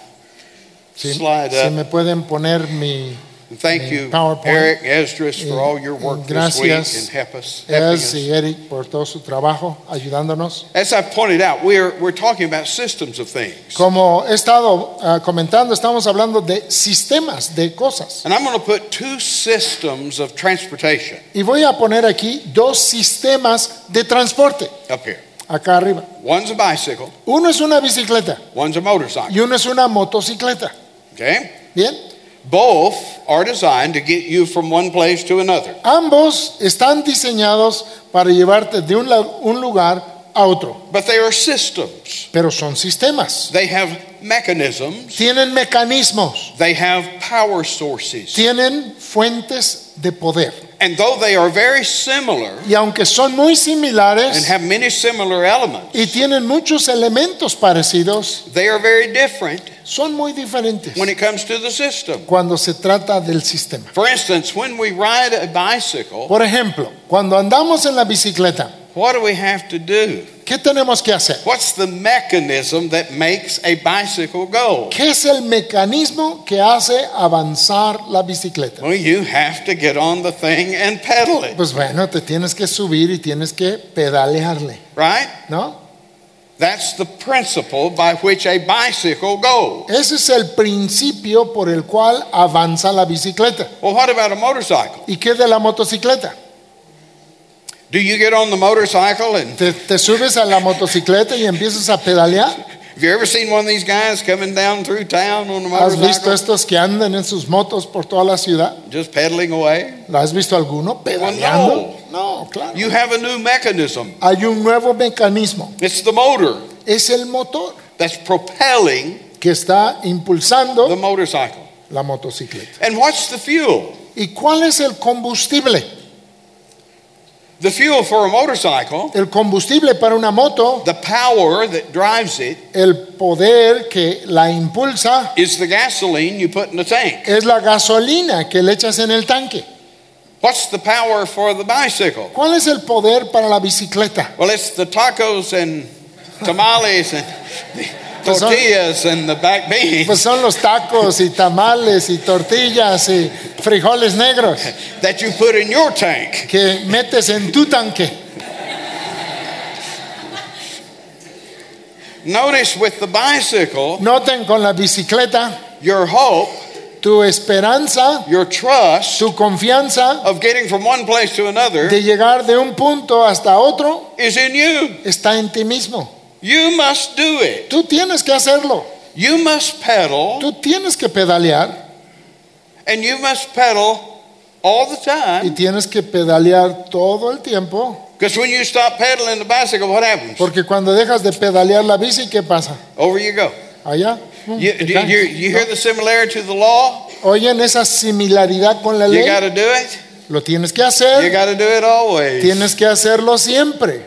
Si, slide si up. me pueden poner mi Thank mi you, PowerPoint. Eric Esdras, for all your work this week and help us, y. Eric por todo su trabajo ayudándonos. As I've pointed out, we're, we're talking about systems of things. Como he estado ah, comentando, estamos hablando de sistemas, de cosas. And I'm going to put two systems of transportation Y voy a poner aquí dos sistemas de transporte up here. acá arriba. One's a bicycle, Uno es una bicicleta one's a motorcycle. y uno es una motocicleta. Okay? Bien, Both are designed to get you from one place to another. ambos están diseñados para llevarte de un, un lugar a otro, But they are systems. pero son sistemas. They have mechanisms, Tienen mecanismos, they have power sources. tienen fuentes de poder. And though they are very similar Y aunque son muy and similares have many similar elements, y tienen muchos elementos parecidos, they are very different son muy diferentes when it comes to the system. cuando se trata del sistema. For instance, when we ride a bicycle, Por ejemplo, cuando andamos en la bicicleta, what do we have to do? ¿qué tenemos que hacer? What's the mechanism that makes a bicycle go? ¿Qué es el mecanismo que hace avanzar la bicicleta? Well, you have to get on the thing and pedal it, Pues bueno, te tienes que subir y tienes que pedalearle, right? ¿no? That's the principle by which a bicycle goes. Ese es el principio por el cual avanza la bicicleta. Well, what about a motorcycle? ¿Y qué de la motocicleta? Do you get on the motorcycle and Te, te subes a la motocicleta y empiezas a pedalear. have you ever seen one of these guys coming down through town on a ¿Has visto motorcycle? estos que andan en sus motos por toda la ciudad? Just pedaling away? ¿Lo has visto alguno pedaleando? No, claro. You have a new mechanism. Hay un nuevo mecanismo. It's the motor Es el motor that's propelling que está the impulsando motorcycle. la motocicleta. And what's the fuel? ¿Y cuál es el combustible? The fuel for a motorcycle, El combustible para una moto, the power that drives it, el poder que la impulsa, is the gasoline you put in the tank. es la gasolina que le echas en el tanque. What's the power for the bicycle? ¿Cuál es el poder para la bicicleta? Well, it's the tacos and tamales and Pues son- tortillas and the back beans Pues son los tacos y tamales y tortillas y frijoles negros that you put in your tank. que metes en tu tanque. Notice with the bicycle, Noten con la bicicleta your hope, tu esperanza, your trust tu confianza of getting from one place to another de llegar de un punto hasta otro is in you. está en ti mismo. You must do it. Tú tienes que hacerlo. You must pedal Tú tienes que pedalear and you must pedal all the y time. tienes que pedalear todo el tiempo. Because when you stop pedaling the bicycle, what happens? Porque cuando dejas de pedalear la bici, ¿qué pasa? Over you go. Allá. mm, You, you, you, you hear the similarity to the law? Oyen esa similaridad con la You ley. got to do it. Lo tienes que You hacer. got to do it always Tienes que hacerlo siempre.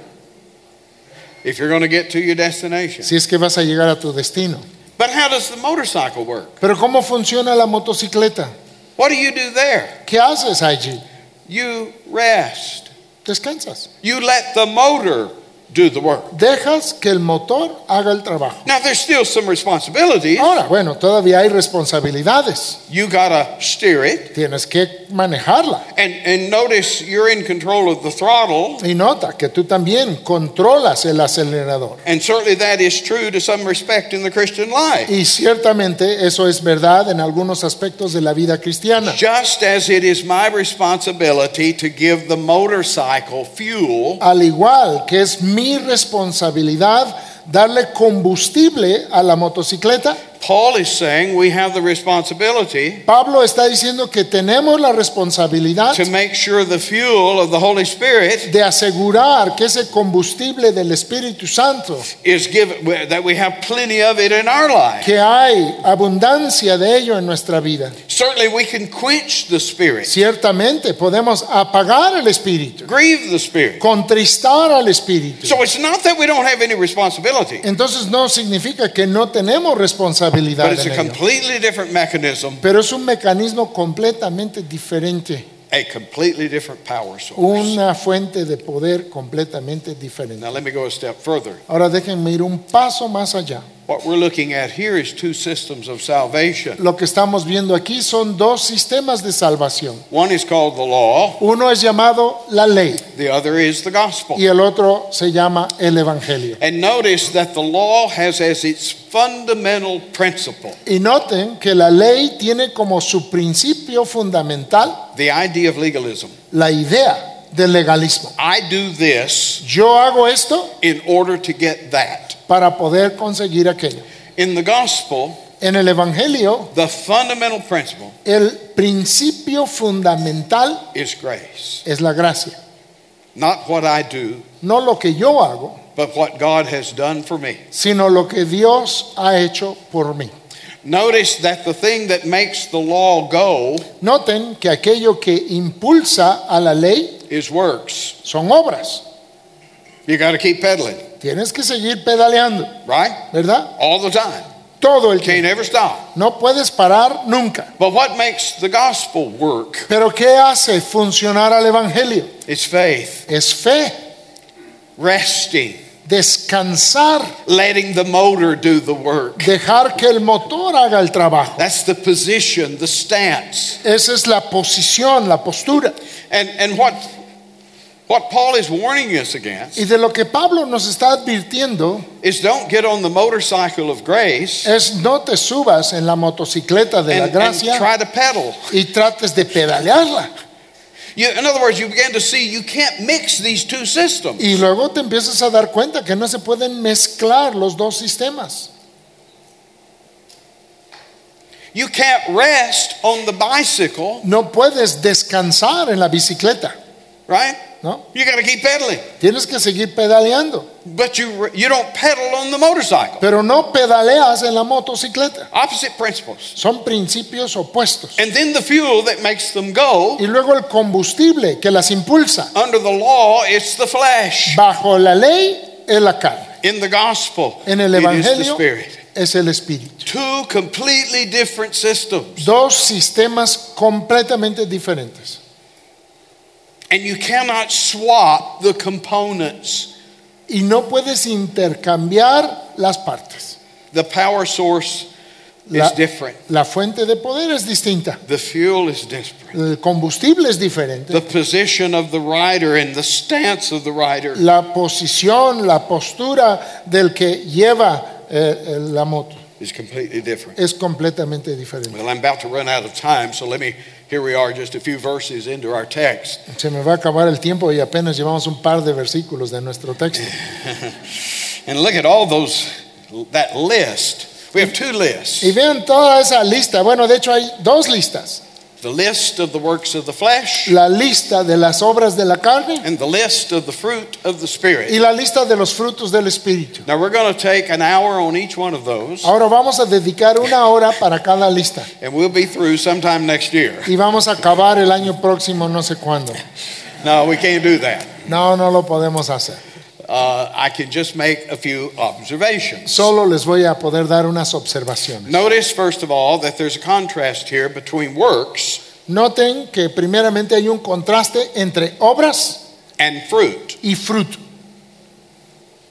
If you're going to get to your destination. Si es que vas a llegar a tu destino. But how does the motorcycle work? Pero ¿cómo funciona la motocicleta? What do you do there? ¿Qué haces allí? You rest. Descansas. You let the motor do the work. Dejas que el motor haga el trabajo. Now, there's still some responsibilities. Ahora, bueno, todavía hay responsabilidades. You got to steer it. Tienes que manejarla. And, and notice you're in control of the throttle. Y nota que tú también controlas el acelerador. And certainly that is true to some respect in the Christian life. Y ciertamente eso es verdad en algunos aspectos de la vida cristiana. Just as it is my responsibility to give the motorcycle fuel, Al igual que es mi responsabilidad darle combustible a la motocicleta, Paul is saying we have the responsibility Pablo está diciendo que tenemos la responsabilidad to make sure the fuel of the Holy Spirit de asegurar que ese combustible del Espíritu Santo, is given, that we have plenty of it in our life. que hay abundancia de ello en nuestra vida. Certainly, we can quench the Spirit, Ciertamente podemos apagar el Espíritu, grieve the Spirit. contristar al Espíritu. So it's not that we don't have any responsibility, Entonces no significa que no tenemos responsabilidad. But it's en a ello. completely different mechanism, Pero es un mecanismo completamente diferente, a completely different power source. una fuente de poder completamente diferente. Now, let me go a step further. Ahora déjenme ir un paso más allá. What we're looking at here is two systems of salvation. Lo que estamos viendo aquí son dos sistemas de salvación. One is called the law, Uno es llamado la ley the other is the gospel. y el otro se llama el evangelio. And notice that the law has as its fundamental principle Y noten que la ley tiene como su principio fundamental the idea of legalism. la idea del legalismo. I do this Yo hago esto in order to get that. para poder conseguir aquello. In the gospel, En el evangelio, the fundamental principle el principio fundamental is grace. es la gracia. Not what I do, No lo que yo hago, but what God has done for me. sino lo que Dios ha hecho por mí. Notice that the thing that makes the law go Noten que aquello que impulsa a la ley is works. son obras. You got to keep pedaling, Tienes que seguir pedaleando, right? ¿verdad? All the time. Todo el Can't tiempo. ever stop. No puedes parar nunca. But what makes the gospel work Pero ¿qué hace funcionar al Evangelio? is faith, Es fe, resting, descansar, letting the motor do the work. dejar que el motor haga el trabajo. That's the position, the stance. Esa es la posición, la postura. And, and what, what Paul is warning us against Y de lo que Pablo nos está advirtiendo is don't get on the motorcycle of grace es no te subas en la motocicleta de la and, and gracia try to pedal. y trates de pedalearla. You, in other words, you begin to see you can't mix these two systems. Y luego te empiezas a dar cuenta que no se pueden mezclar los dos sistemas. You can't rest on the bicycle, No puedes descansar en la bicicleta, right? ¿no? You got to keep pedaling. Tienes que seguir pedaleando, But you, you don't pedal on the motorcycle. pero no pedaleas en la motocicleta. Opposite principles. Son principios opuestos. And then the fuel that makes them go, Y luego el combustible que las impulsa under the law, it's the flesh. bajo la ley es la carne. In the gospel, En el it is the spirit. es el espíritu. Two completely different systems. Dos sistemas completamente diferentes. And you cannot swap the components. Y no puedes intercambiar las partes. The power source La, is different. la fuente de poder es distinta. The fuel is different. El combustible es diferente. The position of the rider and the stance of the rider La posición, la postura del que lleva eh, eh, la moto is completely different. es completamente diferente. Well, I'm about to run out of time, so let me. Here we are, just a few verses into our text. [laughs] Se me va a acabar el tiempo y apenas llevamos un par de versículos de nuestro texto. [laughs] And look at all those, that list. We have two lists Y vean toda esa lista. Bueno, de hecho hay dos listas. The list of the works of the flesh La lista de las obras de la carne and the list of the fruit of the Spirit. y la lista de los frutos del Espíritu. Now, we're going to take an hour on each one of those, Ahora vamos a dedicar una hora para cada lista. and we'll be through sometime next year. Y vamos a acabar el año próximo, no sé cuándo. No, we can't do that. No, no lo podemos hacer. Uh, I can just make a few observations. Solo les voy a poder dar unas observaciones. Notice, first of all, that there's a contrast here between works Noten que primeramente hay un contraste entre obras and fruit. y fruto.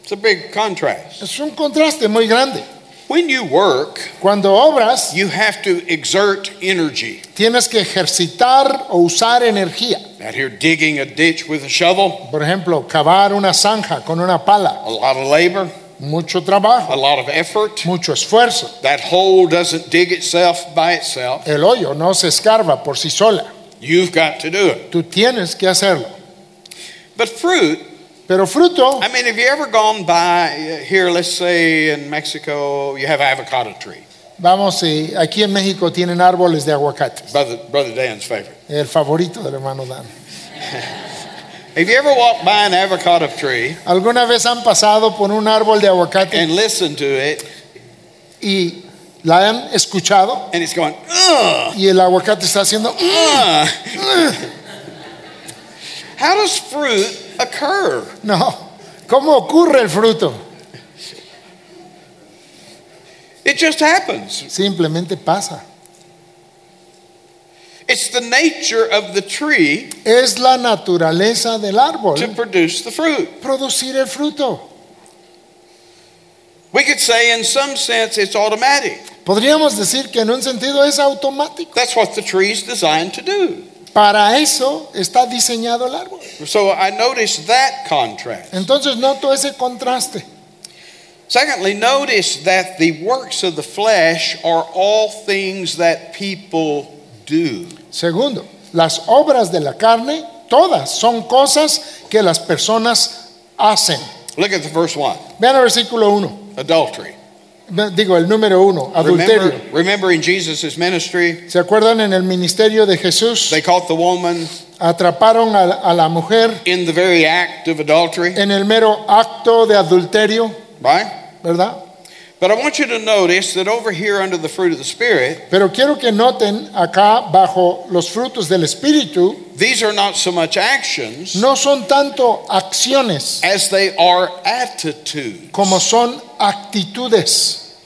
It's a big contrast. Es un contraste muy grande. When you work, Cuando obras, you have to exert energy. tienes que ejercitar o usar energía. Out here digging a ditch with a shovel, Por ejemplo, cavar una zanja con una pala. a lot of labor, Mucho trabajo. a lot of effort. mucho esfuerzo. That hole doesn't dig itself by itself. El hoyo no se escarba por sí sola. You've got to do it. Tú tienes que hacerlo. But fruit Pero fruto, I mean, have you ever gone by uh, here, let's say in Mexico, you have avocado tree, vamos, eh, aquí en México tienen árboles de aguacates. brother, brother Dan's favorite. El favorito del hermano Dan. [laughs] Have you ever walked by an avocado tree ¿Alguna vez han pasado por un árbol de aguacate and listened to it, y la han escuchado? and it's going, ugh, Y el aguacate está haciendo... "Mm". ugh. How does fruit occur? No. ¿Cómo ocurre el fruto? It just happens. Simplemente pasa. It's the nature of the tree Es la naturaleza del árbol to produce the fruit. producir el fruto. We could say, in some sense, it's automatic. Podríamos decir que en un sentido es automático. That's what the tree is designed to do. Para eso está diseñado el árbol. So I noticed that contrast. Entonces noto ese contraste. Secondly, notice that the works of the flesh are all things that people do. Segundo, las obras de la carne, todas son cosas que las personas hacen. Look at the verse 1 Vean el versículo 1. adultery. Digo, el número 1, adulterio. Remember, remember in Jesus' ministry, ¿Se acuerdan en el ministerio de Jesús? they caught the woman Atraparon a, a la mujer in the very act of adultery, en el mero acto de adulterio, right? ¿verdad? But I want you to notice that over here under the fruit of the Spirit, Pero quiero que noten acá bajo los frutos del Espíritu, these are not so much actions no son tanto acciones as they are attitudes. como son actitudes.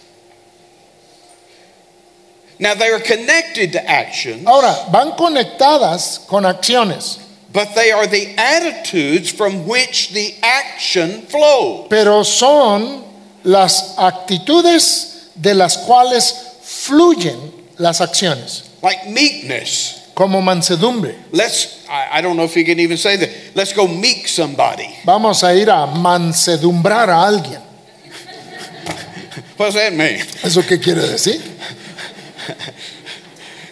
Now they are connected to action, Ahora, van conectadas con acciones, but they are the attitudes from which the action flows. pero son las actitudes de las cuales fluyen las acciones, Like meekness. como mansedumbre. Let's, I, I don't know if you can even say that. Let's go meek somebody. Vamos a ir a mansedumbrar a alguien. What does that mean? ¿Eso qué quiere decir?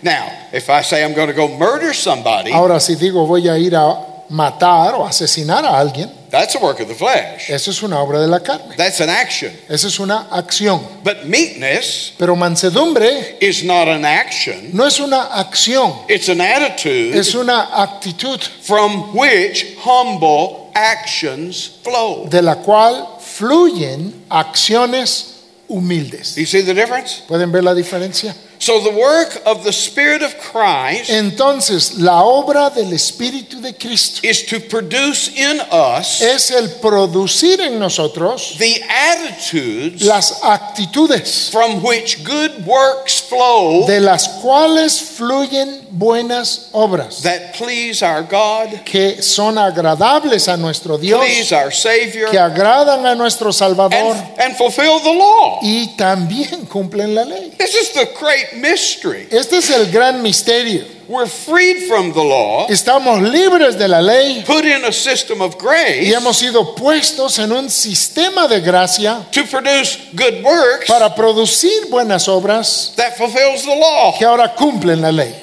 Now, if I say I'm going to go murder somebody, Ahora, si digo voy a ir a matar o asesinar a alguien, that's a work of the flesh. eso es una obra de la carne. That's an action. Eso es una acción. But meekness Pero mansedumbre is not an action, no es una acción, it's an attitude es una actitud from which humble actions flow. de la cual fluyen acciones humildes. You see the difference? ¿Pueden ver la diferencia? So, the work of the Spirit of Christ Entonces, la obra del Espíritu de Cristo is to produce in us es el producir en nosotros the attitudes las actitudes from which good works flow de las cuales fluyen buenas obras that please our God, que son agradables a nuestro Dios, please our Savior, que agradan a nuestro Salvador and, and fulfill the law. y también cumplen la ley. This is the great mystery. Este es el gran misterio. We're freed from the law, Estamos libres de la ley put in a system of y grace hemos sido puestos en un sistema de gracia to produce good works para producir buenas obras that fulfills the law. que ahora cumplen la ley.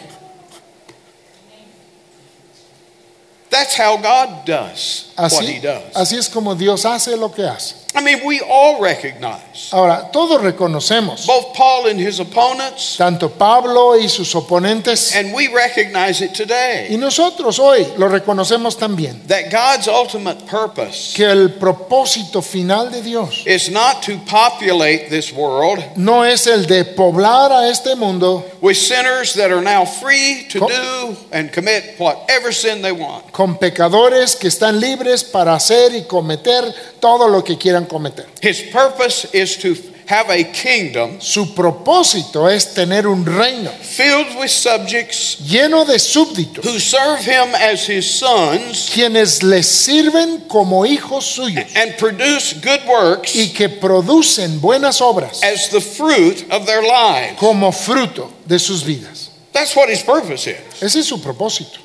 That's how God does what He does. así es como Dios hace lo que hace. I mean, we all recognize, Ahora, todos reconocemos, both Paul and his opponents, tanto Pablo y sus oponentes, and we recognize it y today, nosotros hoy lo reconocemos también, that God's ultimate purpose que el propósito final de Dios is not to populate this world no es el de poblar a este mundo with sinners that are now free to Co- do and commit whatever sin they want. con pecadores que están libres para hacer y cometer todo lo que quieran cometer. His purpose is to have a kingdom Su propósito es tener un reino filled with subjects lleno de súbditos, who serve him as his sons quienes les sirven como hijos suyos and produce good works y que producen buenas obras as the fruit of their lives. como fruto de sus vidas. That's what his purpose is. Ese es su propósito.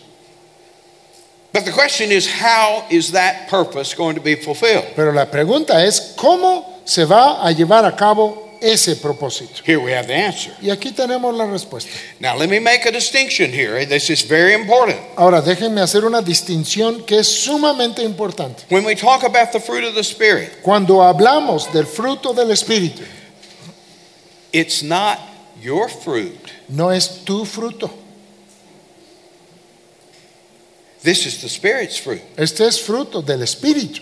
But the question is, how is that purpose going to be fulfilled? Pero la pregunta es, ¿cómo se va a llevar a cabo ese propósito? Here we have the answer. Y aquí tenemos la respuesta. Now, let me make a distinction here. This is very important. Ahora, déjenme hacer una distinción que es sumamente importante. When we talk about the fruit of the Spirit, Cuando hablamos del fruto del Espíritu, it's not your fruit. no es tu fruto. This is the Spirit's fruit. Este es fruto del Espíritu.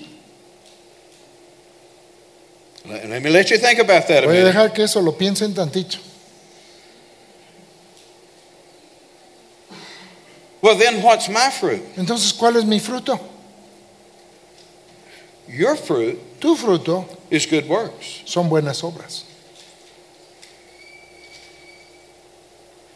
Let let me let you think about that a Voy a minute. dejar que eso lo piensen tantito. Well, then what's my fruit? Entonces, ¿cuál es mi fruto? Your fruit Tu fruto is good works. son buenas obras.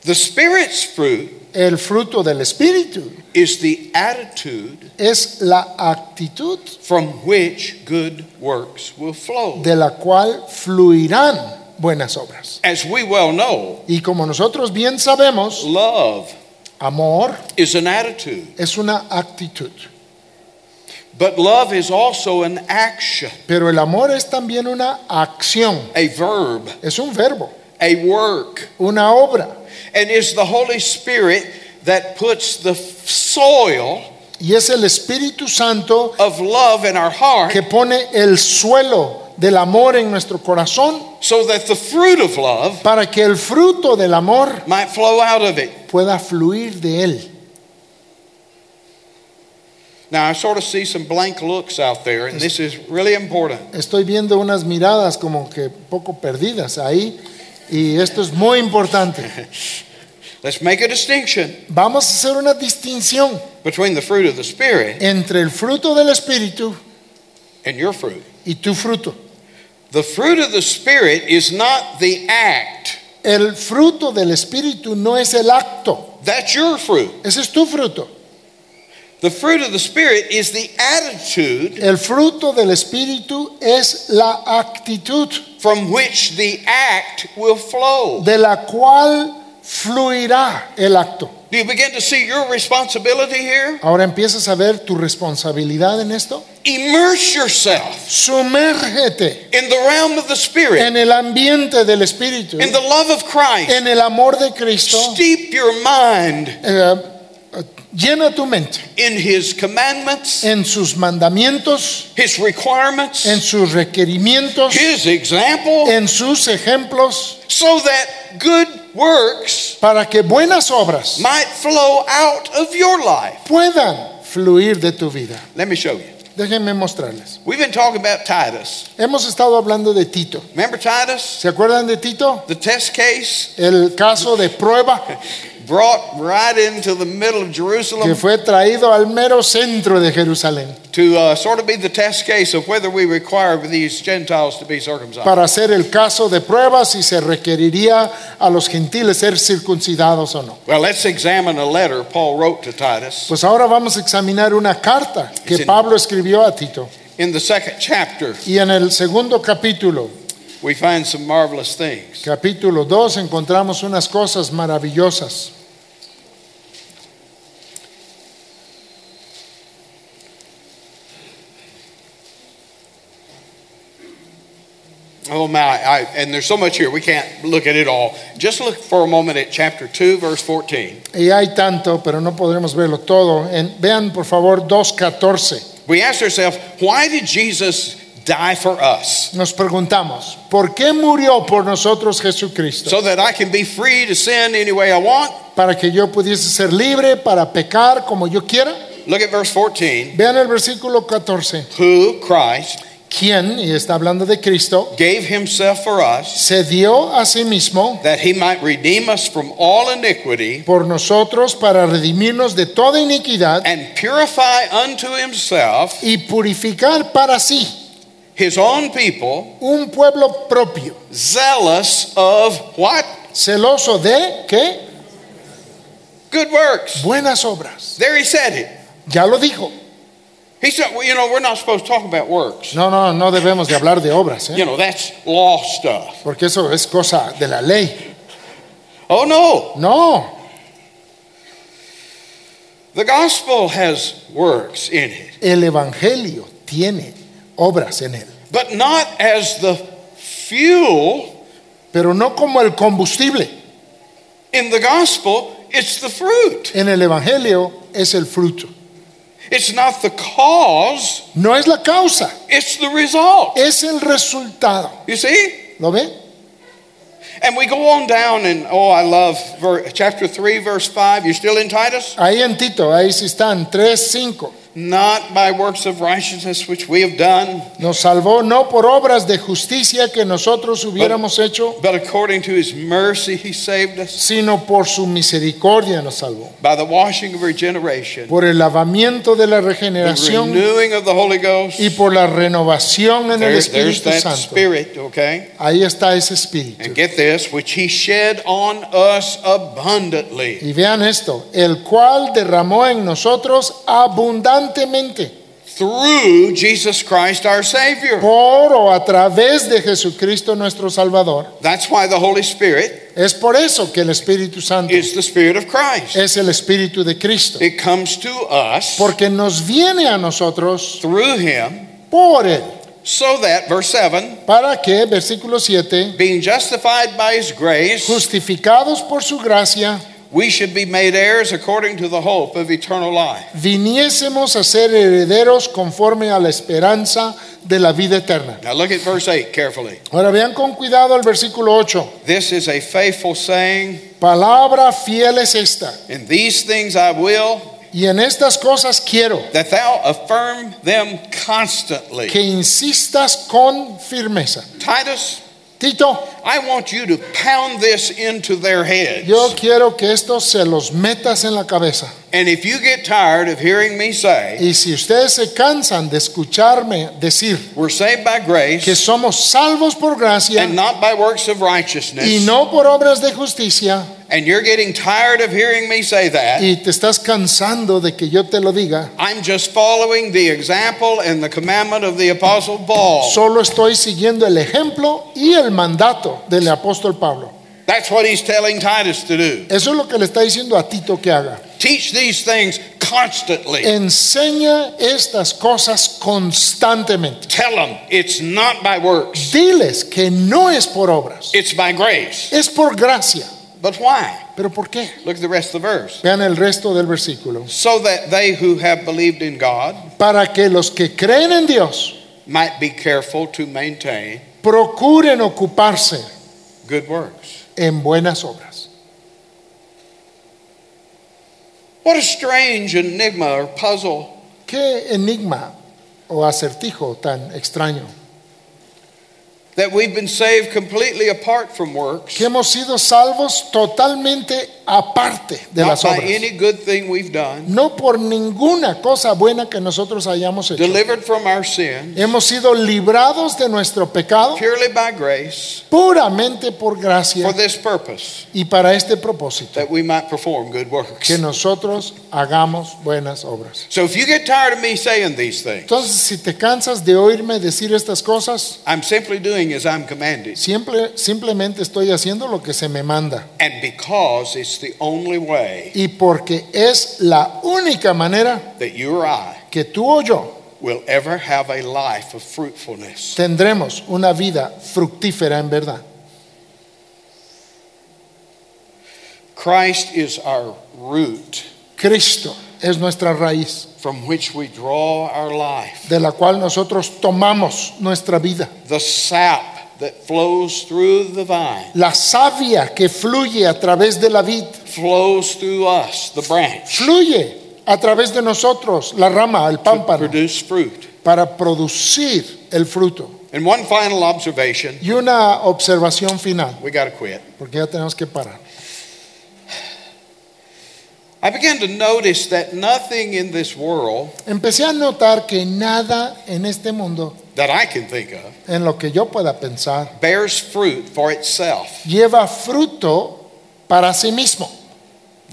The Spirit's fruit El fruto del Espíritu is the attitude es la actitud from which good works will flow. de la cual fluirán buenas obras. As we well know, Y como nosotros bien sabemos, love amor is an attitude, es una actitud, but love is also an action, pero el amor es también una acción, a verb, es un verbo, a work, una obra. And is the Holy Spirit that puts the soil Y es el Espíritu Santo of love in our heart que pone el suelo del amor en nuestro corazón so that the fruit of love para que el fruto del amor might flow out of it. pueda fluir de él. Now, I sort of see some blank looks out there, and this is really important. Estoy viendo unas miradas como que poco perdidas ahí y esto es muy importante. [laughs] Let's make a distinction Vamos a hacer una distinción between the fruit of the Spirit entre el fruto del Espíritu and your fruit. y tu fruto. The fruit of the Spirit is not the act, El fruto del Espíritu no es el acto, that's your fruit. ese es tu fruto. The fruit of the Spirit is the attitude El fruto del Espíritu es la actitud from which the act will flow. de la cual fluirá el acto. Do you begin to see your responsibility here? Ahora empiezas a ver tu responsabilidad en esto. Immerse yourself Sumérgete in the realm of the Spirit, en el ambiente del Espíritu, in the love of Christ. en el amor de Cristo. Steep your mind Eh, llena tu mente in His commandments, en sus mandamientos, His requirements, en sus requerimientos, His example, en sus ejemplos, so that good works para que buenas obras might flow out of your life. puedan fluir de tu vida. Let me show you. Déjenme mostrarles. We've been talking about Titus. Hemos estado hablando de Tito. Remember Titus? ¿Se acuerdan de Tito? The test case El caso de prueba [laughs] brought right into the middle of que Jerusalem fue traído al mero centro de Jerusalén to uh, sort of be the test case of whether we require these Gentiles to be circumcised. para hacer el caso de prueba si se requeriría a los gentiles ser circuncidados o no. Well, let's examine a letter Paul wrote to Titus Pues ahora vamos a examinar una carta que Sí. Pablo escribió a Tito. in the second chapter. Y en el segundo capítulo, We find some marvelous things. capítulo 2, encontramos unas cosas maravillosas. Oh my, I, and there's so much here, we can't look at it all. Just look for a moment at chapter 2, verse 14. Y hay tanto, pero no podremos verlo todo. En- vean por favor 2.14. We ask ourselves, why did Jesus die for us? Nos preguntamos, ¿por qué murió por nosotros Jesucristo? So that I can be free to sin any way I want? Para que yo pudiese ser libre para pecar como yo quiera. Look at verse 14. Vean el versículo 14. Who, Christ, ¿Quién, y está hablando de Cristo, gave himself for us se dio a sí mismo that he might redeem us from all iniquity por nosotros para redimirnos de toda iniquidad and purify unto himself y purificar para sí his own people, un pueblo propio, zealous of what? celoso de qué? Good works. Buenas obras. There he said it. Ya lo dijo. He said, well, you know, we're not supposed to talk about works. No, no, no debemos de hablar de obras, ¿eh? You know, that's law stuff. porque eso es cosa de la ley. Oh, no. No, The gospel has works in it, el Evangelio tiene obras en él, but not as the fuel pero no como el combustible. In the gospel, it's the fruit. En el Evangelio es el fruto. It's not the cause, No es la causa, it's the result. es el resultado. You see? ¿Lo ve? And we go on down, and oh, I love ver, chapter 3, verse 5. You still in Titus? Ahí en Tito, ahí sí están, 3, 5. Not by works of righteousness which we have done, Nos salvó no por obras de justicia que nosotros hubiéramos hecho, but according to his mercy he saved us sino por su misericordia nos salvó. by the washing of regeneration, Por el lavamiento de la the regeneración renewing of the Holy Ghost. y por la renovación en el There- there's Espíritu that Santo. spirit, okay? Ahí está ese espíritu. And get this, which he shed on us abundantly. Y vean esto, el cual derramó en nosotros abundantemente through Jesus Christ our Savior. por o a través de Jesucristo nuestro Salvador. That's why the Holy Spirit Es por eso que el Espíritu Santo is the Spirit of Christ. es el Espíritu de Cristo, It comes to us porque nos viene a nosotros through Him, por Él. so that, verse 7, Para que, versículo 7, being justified by His grace, justificados por su gracia, we should be made heirs according to the hope of eternal life. viniésemos a ser herederos conforme a la esperanza de la vida eterna. Now look at verse 8 carefully. Ahora vean con cuidado el versículo 8. This is a faithful saying, Palabra fiel es esta. In these things I will, Y en estas cosas quiero that thou affirm them constantly. que insistas con firmeza. Titus, Tito, I want you to pound this into their heads. yo quiero que esto se los metas en la cabeza. And if you get tired of hearing me say, Y si ustedes se cansan de escucharme decir we're saved by grace que somos salvos por gracia and not by works of righteousness, y no por obras de justicia, and you're getting tired of hearing me say that, y te estás cansando de que yo te lo diga, I'm just following the example and the commandment of the Apostle Paul. solo estoy siguiendo el ejemplo y el mandato del apóstol Pablo. That's what he's telling Titus to do. Eso es lo que le está diciendo a Tito que haga. Teach these things constantly. Enseña estas cosas constantemente. Tell them it's not by works, Diles que no es por obras, it's by grace. es por gracia. But why? ¿Pero por qué? Look at the rest of the verse. Vean el resto del versículo. So that they who have believed in God Para que los que creen en Dios might be careful to maintain procuren ocuparse good works. En buenas obras. What a strange enigma or puzzle Qué enigma o acertijo tan extraño. that we've been saved completely apart from works, Que hemos sido salvos totalmente aparte de not las by obras. any good thing we've done, No por ninguna cosa buena que nosotros hayamos hecho. delivered from our sin, Hemos sido librados de nuestro pecado purely by grace, puramente por gracia for this purpose, y para este propósito, that we might perform good works. que nosotros hagamos buenas obras. So if you get tired of me saying these things, Entonces, si te cansas de oírme decir estas cosas, I'm simply doing as I'm commanded. siempre, simplemente estoy haciendo lo que se me manda. And because it's the only way Y porque es la única manera that you or I que tú o yo will ever have a life of fruitfulness. tendremos una vida fructífera en verdad. Christ is our root Cristo es nuestra raíz, from which we draw our life. de la cual nosotros tomamos nuestra vida. The sap that flows through the vine La savia que fluye a través de la vid, flows through us, the branch, fluye a través de nosotros, la rama, el to pámpano, produce fruit. para producir el fruto. And one final observation, Y una observación final, we got to quit. porque ya tenemos que parar. I began to notice that nothing in this world Empecé a notar que nada en este mundo, that I can think of en lo que yo pueda pensar, bears fruit for itself. lleva fruto para sí mismo.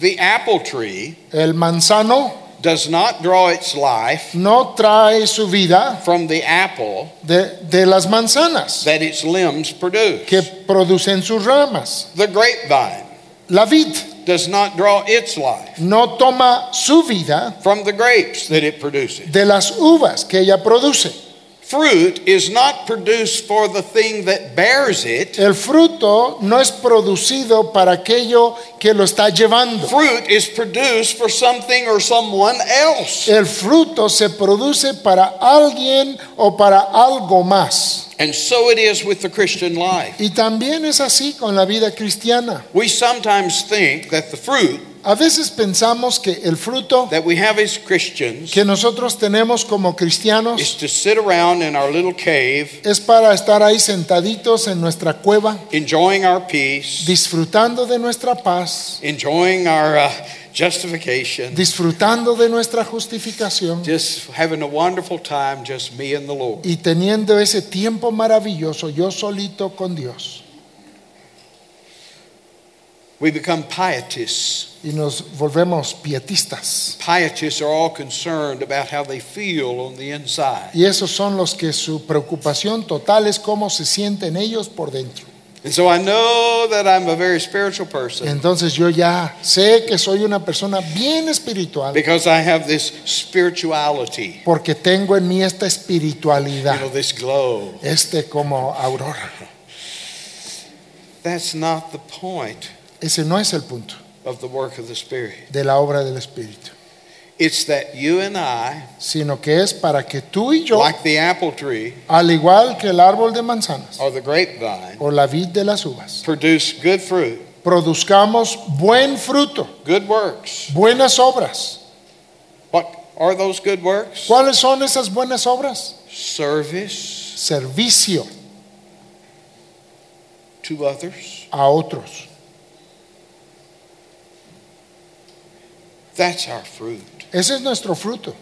The apple tree El manzano does not draw its life no trae su vida from the apple de, de las manzanas that its limbs produce. que producen sus ramas. The grapevine La vid does not draw its life no toma su vida from the grapes that it produces. de las uvas que ella produce. Fruit is not produced for the thing that bears it. El fruto no es producido para aquello que lo está llevando. Fruit is produced for something or someone else. El fruto se produce para alguien o para algo más. And so it is with the Christian life. Y también es así con la vida cristiana. We sometimes think that the fruit A veces pensamos que el fruto that we have as Christians que nosotros tenemos como is cristianos to sit around in our little cave, es para estar ahí sentaditos en nuestra cueva, enjoying our peace, disfrutando de nuestra paz, enjoying our uh, justification, disfrutando de nuestra justificación just having a wonderful time, just me and the Lord. y teniendo ese tiempo maravilloso yo solito con Dios. We become pietists. Y nos volvemos pietistas. Pietists are all concerned about how they feel on the inside. Y esos son los que su preocupación total es cómo se sienten ellos por dentro. And so I know that I'm a very spiritual person Entonces yo ya sé que soy una persona bien espiritual because I have this spirituality, porque tengo en mí esta you espiritualidad, know, this glow. este como aurora. That's not the point Ese no es el punto of the work of the Spirit. de la obra del Espíritu, It's that you and I, sino que es para que tú y yo, like the apple tree al igual que el árbol de manzanas or the grapevine, o la vid de las uvas, produce good fruit, produzcamos buen fruto, good works. buenas obras. What are those good works? ¿Cuáles son esas buenas obras? Service Servicio to others. a otros. That's our fruit. Ese es nuestro fruto.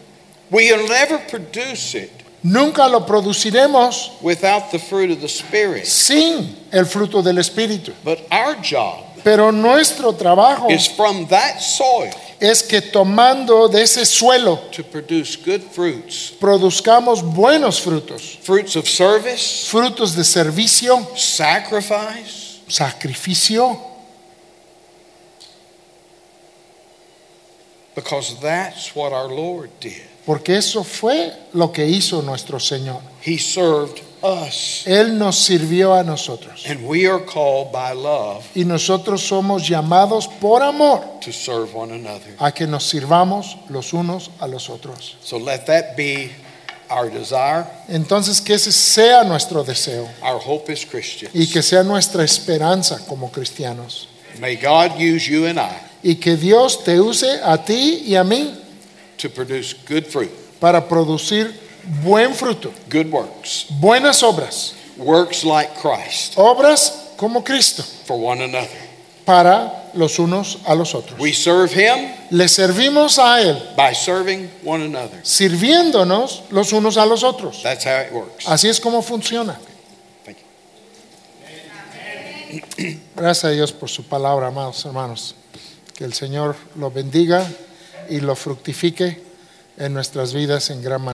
We'll never produce it Nunca lo produciremos without the fruit of the Spirit. sin el fruto del Espíritu. But our job Pero nuestro trabajo is from that soil es que tomando de ese suelo to produce good fruits produzcamos buenos frutos, fruits of service, frutos de servicio, sacrifice, sacrificio, because that's what our Lord did. porque eso fue lo que hizo nuestro Señor. He served us. Él nos sirvió a nosotros And we are called by love y nosotros somos llamados por amor to serve one another. a que nos sirvamos los unos a los otros. So let that be our desire. Entonces que ese sea nuestro deseo Our hope is y que sea nuestra esperanza como cristianos. May God use you and I Y que Dios te use a ti y a mí to produce good fruit, para producir buen fruto, good works, buenas obras, works like Christ obras como Cristo for one another. para los unos a los otros. We serve Him Le servimos a Él by serving one another. sirviéndonos los unos a los otros. That's how it works. Así es como funciona. Thank Gracias a Dios por su palabra, amados hermanos. Que el Señor lo bendiga y lo fructifique en nuestras vidas en gran manera.